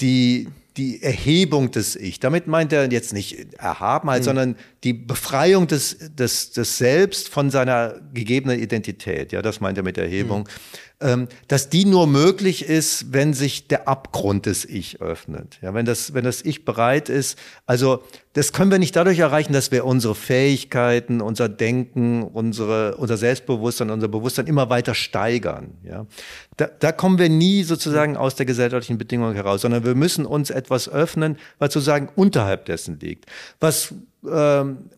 die, die Erhebung des Ich, damit meint er jetzt nicht Erhabenheit, mhm. sondern die Befreiung des, des, des Selbst von seiner gegebenen Identität. Ja, das meint er mit Erhebung. Mhm dass die nur möglich ist, wenn sich der Abgrund des Ich öffnet. Ja, wenn das, wenn das Ich bereit ist. Also, das können wir nicht dadurch erreichen, dass wir unsere Fähigkeiten, unser Denken, unsere, unser Selbstbewusstsein, unser Bewusstsein immer weiter steigern. Ja, da, da kommen wir nie sozusagen aus der gesellschaftlichen Bedingung heraus, sondern wir müssen uns etwas öffnen, was sozusagen unterhalb dessen liegt. Was ähm,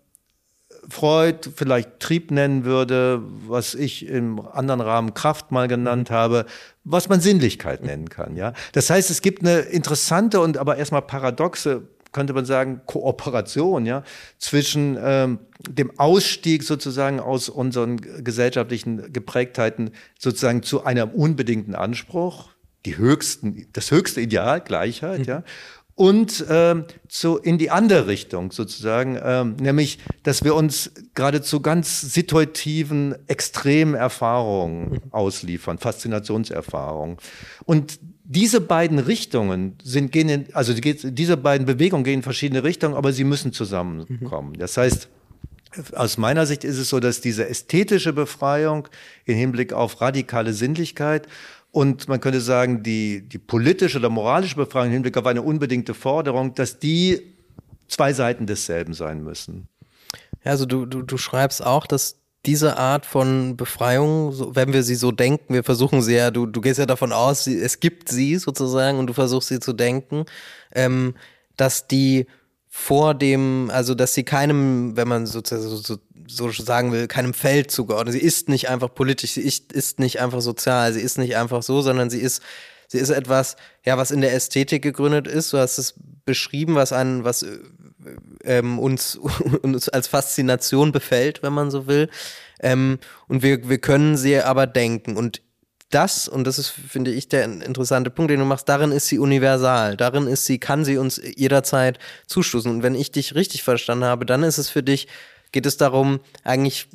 Freud vielleicht Trieb nennen würde, was ich im anderen Rahmen Kraft mal genannt habe, was man Sinnlichkeit nennen kann. Ja, das heißt, es gibt eine interessante und aber erstmal paradoxe könnte man sagen, Kooperation, ja, zwischen ähm, dem Ausstieg sozusagen aus unseren gesellschaftlichen Geprägtheiten sozusagen zu einem unbedingten Anspruch, die höchsten, das höchste Ideal, Gleichheit, mhm. ja, und ähm, zu, in die andere Richtung sozusagen, ähm, nämlich, dass wir uns gerade zu ganz situativen, extremen Erfahrungen ausliefern, Faszinationserfahrungen. Und diese beiden Richtungen sind, gehen in, also die, diese beiden Bewegungen gehen in verschiedene Richtungen, aber sie müssen zusammenkommen. Das heißt, aus meiner Sicht ist es so, dass diese ästhetische Befreiung im Hinblick auf radikale Sinnlichkeit und man könnte sagen, die, die politische oder moralische Befreiung im Hinblick auf eine unbedingte Forderung, dass die zwei Seiten desselben sein müssen. Ja, also du, du, du schreibst auch, dass diese Art von Befreiung, so, wenn wir sie so denken, wir versuchen sie ja, du, du gehst ja davon aus, es gibt sie sozusagen und du versuchst sie zu denken, ähm, dass die vor dem, also dass sie keinem, wenn man sozusagen so, so, so sagen will, keinem Feld zugeordnet. Sie ist nicht einfach politisch, sie ist, ist nicht einfach sozial, sie ist nicht einfach so, sondern sie ist, sie ist etwas, ja, was in der Ästhetik gegründet ist. Du hast es beschrieben, was einen, was äh, ähm, uns, uns als Faszination befällt, wenn man so will. Ähm, und wir, wir können sie aber denken. Und das, und das ist, finde ich, der interessante Punkt, den du machst, darin ist sie universal. Darin ist sie, kann sie uns jederzeit zustoßen. Und wenn ich dich richtig verstanden habe, dann ist es für dich, geht es darum, eigentlich,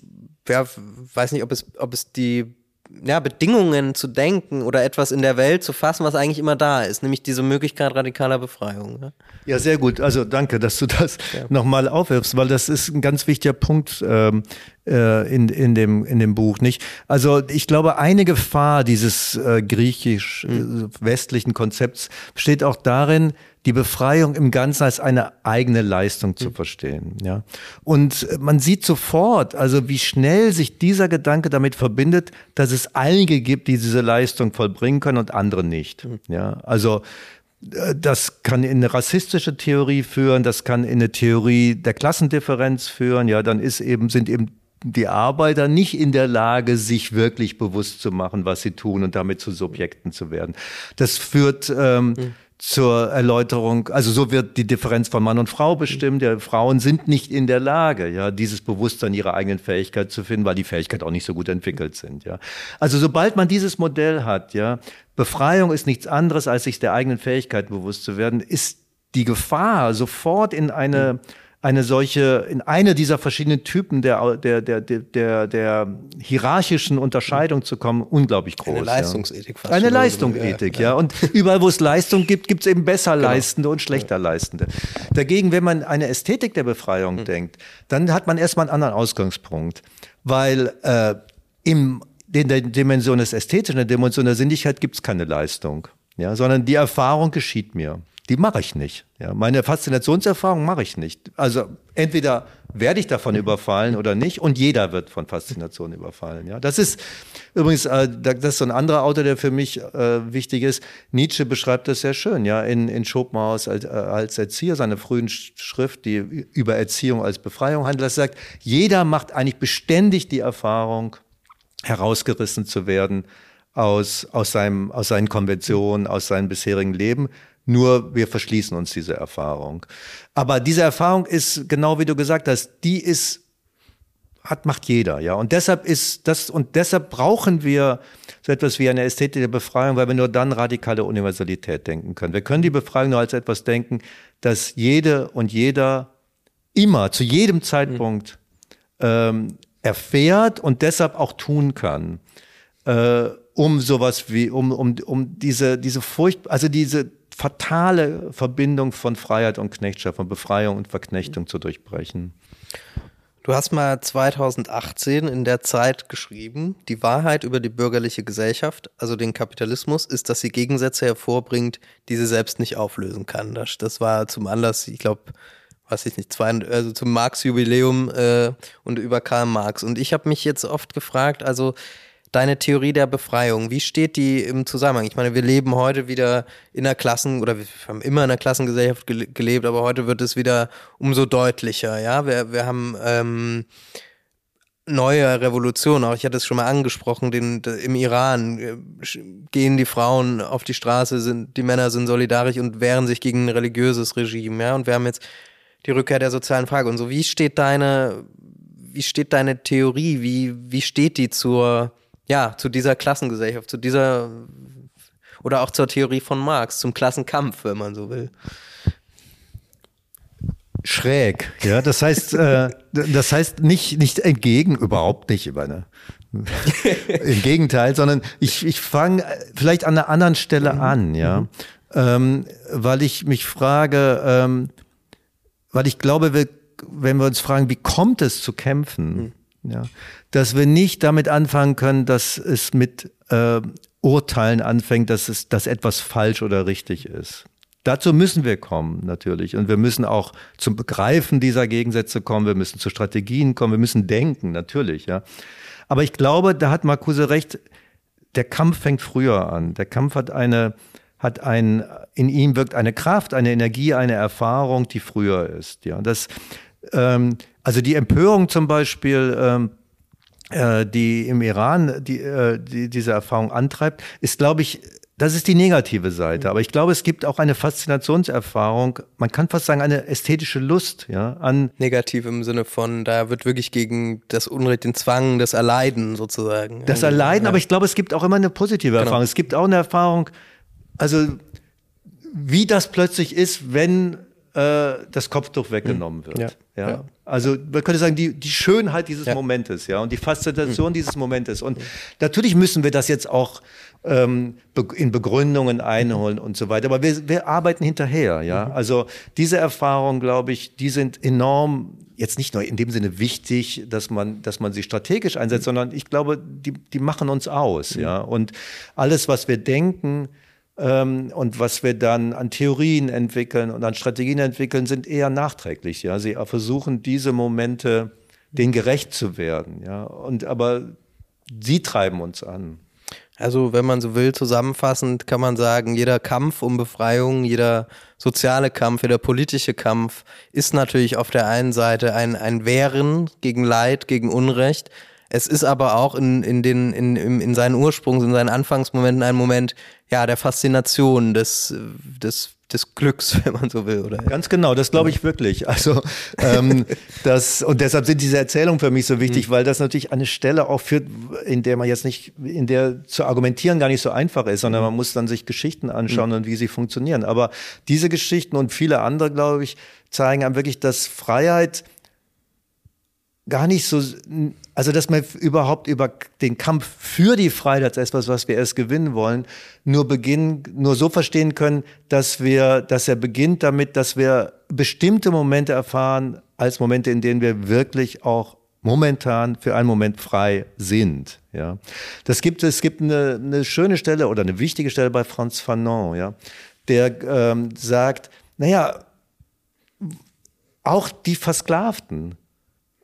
ja, weiß nicht, ob es, ob es die ja, Bedingungen zu denken oder etwas in der Welt zu fassen, was eigentlich immer da ist, nämlich diese Möglichkeit radikaler Befreiung. Ja, ja sehr gut. Also danke, dass du das ja. nochmal aufwirfst, weil das ist ein ganz wichtiger Punkt ähm, äh, in, in, dem, in dem Buch. Nicht? Also ich glaube, eine Gefahr dieses äh, griechisch-westlichen mhm. Konzepts besteht auch darin, die Befreiung im Ganzen als eine eigene Leistung zu mhm. verstehen. Ja. Und man sieht sofort, also wie schnell sich dieser Gedanke damit verbindet, dass es einige gibt, die diese Leistung vollbringen können und andere nicht. Mhm. Ja. Also äh, das kann in eine rassistische Theorie führen, das kann in eine Theorie der Klassendifferenz führen. Ja, dann ist eben, sind eben die Arbeiter nicht in der Lage, sich wirklich bewusst zu machen, was sie tun und damit zu Subjekten zu werden. Das führt ähm, mhm zur Erläuterung, also so wird die Differenz von Mann und Frau bestimmt. Ja, Frauen sind nicht in der Lage, ja, dieses Bewusstsein ihrer eigenen Fähigkeit zu finden, weil die Fähigkeit auch nicht so gut entwickelt sind. Ja. Also sobald man dieses Modell hat, ja, Befreiung ist nichts anderes, als sich der eigenen Fähigkeit bewusst zu werden, ist die Gefahr sofort in eine eine solche, in eine dieser verschiedenen Typen der, der, der, der, der hierarchischen Unterscheidung zu kommen, unglaublich groß. Eine Leistungsethik fast. Eine Leistungsethik, ja. ja. Und überall, wo es Leistung gibt, gibt es eben besser genau. Leistende und schlechter Leistende. Dagegen, wenn man eine Ästhetik der Befreiung mhm. denkt, dann hat man erstmal einen anderen Ausgangspunkt. Weil äh, im, in der Dimension des Ästhetischen, in der Dimension der Sinnlichkeit gibt es keine Leistung. Ja, sondern die Erfahrung geschieht mir die mache ich nicht. Ja, meine Faszinationserfahrung mache ich nicht. Also entweder werde ich davon überfallen oder nicht und jeder wird von Faszination überfallen. Ja, das ist übrigens äh, das ist so ein anderer Autor, der für mich äh, wichtig ist. Nietzsche beschreibt das sehr schön. Ja, in, in Schopenhauers als, äh, als Erzieher, seine frühen Schrift, die über Erziehung als Befreiung handelt, das sagt, jeder macht eigentlich beständig die Erfahrung, herausgerissen zu werden aus, aus, seinem, aus seinen Konventionen, aus seinem bisherigen Leben nur wir verschließen uns diese Erfahrung. Aber diese Erfahrung ist, genau wie du gesagt hast, die ist, hat, macht jeder, ja. Und deshalb ist das, und deshalb brauchen wir so etwas wie eine Ästhetik der Befreiung, weil wir nur dann radikale Universalität denken können. Wir können die Befreiung nur als etwas denken, dass jede und jeder immer, zu jedem Zeitpunkt ähm, erfährt und deshalb auch tun kann. Äh, um sowas wie, um, um, um diese, diese Furcht, also diese fatale Verbindung von Freiheit und Knechtschaft, von Befreiung und Verknechtung zu durchbrechen. Du hast mal 2018 in der Zeit geschrieben, die Wahrheit über die bürgerliche Gesellschaft, also den Kapitalismus, ist, dass sie Gegensätze hervorbringt, die sie selbst nicht auflösen kann. Das, das war zum Anlass, ich glaube, weiß ich nicht, zwei, also zum Marx-Jubiläum äh, und über Karl Marx. Und ich habe mich jetzt oft gefragt, also deine Theorie der Befreiung, wie steht die im Zusammenhang? Ich meine, wir leben heute wieder in einer Klassen- oder wir haben immer in einer Klassengesellschaft gelebt, aber heute wird es wieder umso deutlicher, ja. Wir, wir haben ähm, neue Revolutionen, auch ich hatte es schon mal angesprochen, den, im Iran äh, gehen die Frauen auf die Straße, sind, die Männer sind solidarisch und wehren sich gegen ein religiöses Regime, ja. Und wir haben jetzt die Rückkehr der sozialen Frage. Und so, wie steht deine, wie steht deine Theorie, wie, wie steht die zur ja, zu dieser Klassengesellschaft, zu dieser oder auch zur Theorie von Marx, zum Klassenkampf, wenn man so will. schräg. Ja, das heißt, äh, das heißt nicht, nicht entgegen, überhaupt nicht über eine. Im Gegenteil, sondern ich, ich fange vielleicht an einer anderen Stelle mhm. an, ja. Mhm. Ähm, weil ich mich frage, ähm, weil ich glaube, wir, wenn wir uns fragen, wie kommt es zu kämpfen, mhm. Ja, dass wir nicht damit anfangen können, dass es mit äh, Urteilen anfängt, dass es, dass etwas falsch oder richtig ist. Dazu müssen wir kommen, natürlich. Und wir müssen auch zum Begreifen dieser Gegensätze kommen. Wir müssen zu Strategien kommen. Wir müssen denken, natürlich, ja. Aber ich glaube, da hat Marcuse recht. Der Kampf fängt früher an. Der Kampf hat eine, hat ein, in ihm wirkt eine Kraft, eine Energie, eine Erfahrung, die früher ist, ja. Das, ähm, also die Empörung zum Beispiel, ähm, äh, die im Iran die, äh, die diese Erfahrung antreibt, ist, glaube ich, das ist die negative Seite. Aber ich glaube, es gibt auch eine Faszinationserfahrung. Man kann fast sagen, eine ästhetische Lust, ja, an. Negativ im Sinne von, da wird wirklich gegen das Unrecht, den Zwang, das Erleiden sozusagen. Das Erleiden, ja. aber ich glaube, es gibt auch immer eine positive genau. Erfahrung. Es gibt auch eine Erfahrung, also, wie das plötzlich ist, wenn äh, das Kopftuch weggenommen wird. Ja. ja. ja. Also man könnte sagen, die, die Schönheit dieses ja. Momentes, ja, und die Faszination mhm. dieses Momentes. Und natürlich müssen wir das jetzt auch ähm, in Begründungen einholen und so weiter. Aber wir, wir arbeiten hinterher, ja. Mhm. Also diese Erfahrungen, glaube ich, die sind enorm jetzt nicht nur in dem Sinne wichtig, dass man, dass man sie strategisch einsetzt, mhm. sondern ich glaube, die, die machen uns aus, mhm. ja. Und alles, was wir denken, und was wir dann an Theorien entwickeln und an Strategien entwickeln, sind eher nachträglich. Ja, sie versuchen diese Momente denen gerecht zu werden. Ja, und aber sie treiben uns an. Also, wenn man so will, zusammenfassend kann man sagen, jeder Kampf um Befreiung, jeder soziale Kampf, jeder politische Kampf ist natürlich auf der einen Seite ein, ein Wehren gegen Leid, gegen Unrecht. Es ist aber auch in, in, den, in, in seinen Ursprungs-, in seinen Anfangsmomenten ein Moment, ja, der Faszination, des, des, des Glücks, wenn man so will, oder? Ganz genau, das glaube ich wirklich. Also ähm, das und deshalb sind diese Erzählungen für mich so wichtig, mhm. weil das natürlich eine Stelle auch führt, in der man jetzt nicht, in der zu argumentieren gar nicht so einfach ist, sondern mhm. man muss dann sich Geschichten anschauen mhm. und wie sie funktionieren. Aber diese Geschichten und viele andere, glaube ich, zeigen einem wirklich, dass Freiheit gar nicht so, also dass man überhaupt über den Kampf für die Freiheit als etwas, was wir erst gewinnen wollen, nur beginnen, nur so verstehen können, dass wir, dass er beginnt damit, dass wir bestimmte Momente erfahren als Momente, in denen wir wirklich auch momentan für einen Moment frei sind. Ja, das gibt es gibt eine, eine schöne Stelle oder eine wichtige Stelle bei Franz Fanon, ja, der ähm, sagt, naja, auch die Versklavten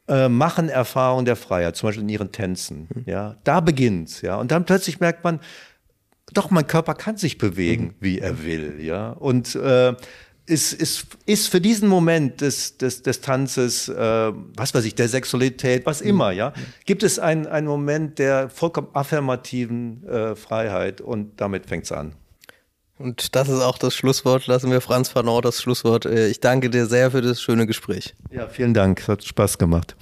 äh, machen Erfahrungen der Freiheit, zum Beispiel in ihren Tänzen. Mhm. Ja, da beginnt's. Ja, und dann plötzlich merkt man, doch, mein Körper kann sich bewegen, mhm. wie er will. Ja, und äh, ist, ist, ist für diesen Moment des, des, des Tanzes, äh, was weiß ich, der Sexualität, was immer, ja, gibt es einen, einen Moment der vollkommen affirmativen äh, Freiheit und damit fängt's an. Und das ist auch das Schlusswort. Lassen wir Franz Fanon das Schlusswort. Äh, ich danke dir sehr für das schöne Gespräch. Ja, vielen Dank. Es hat Spaß gemacht.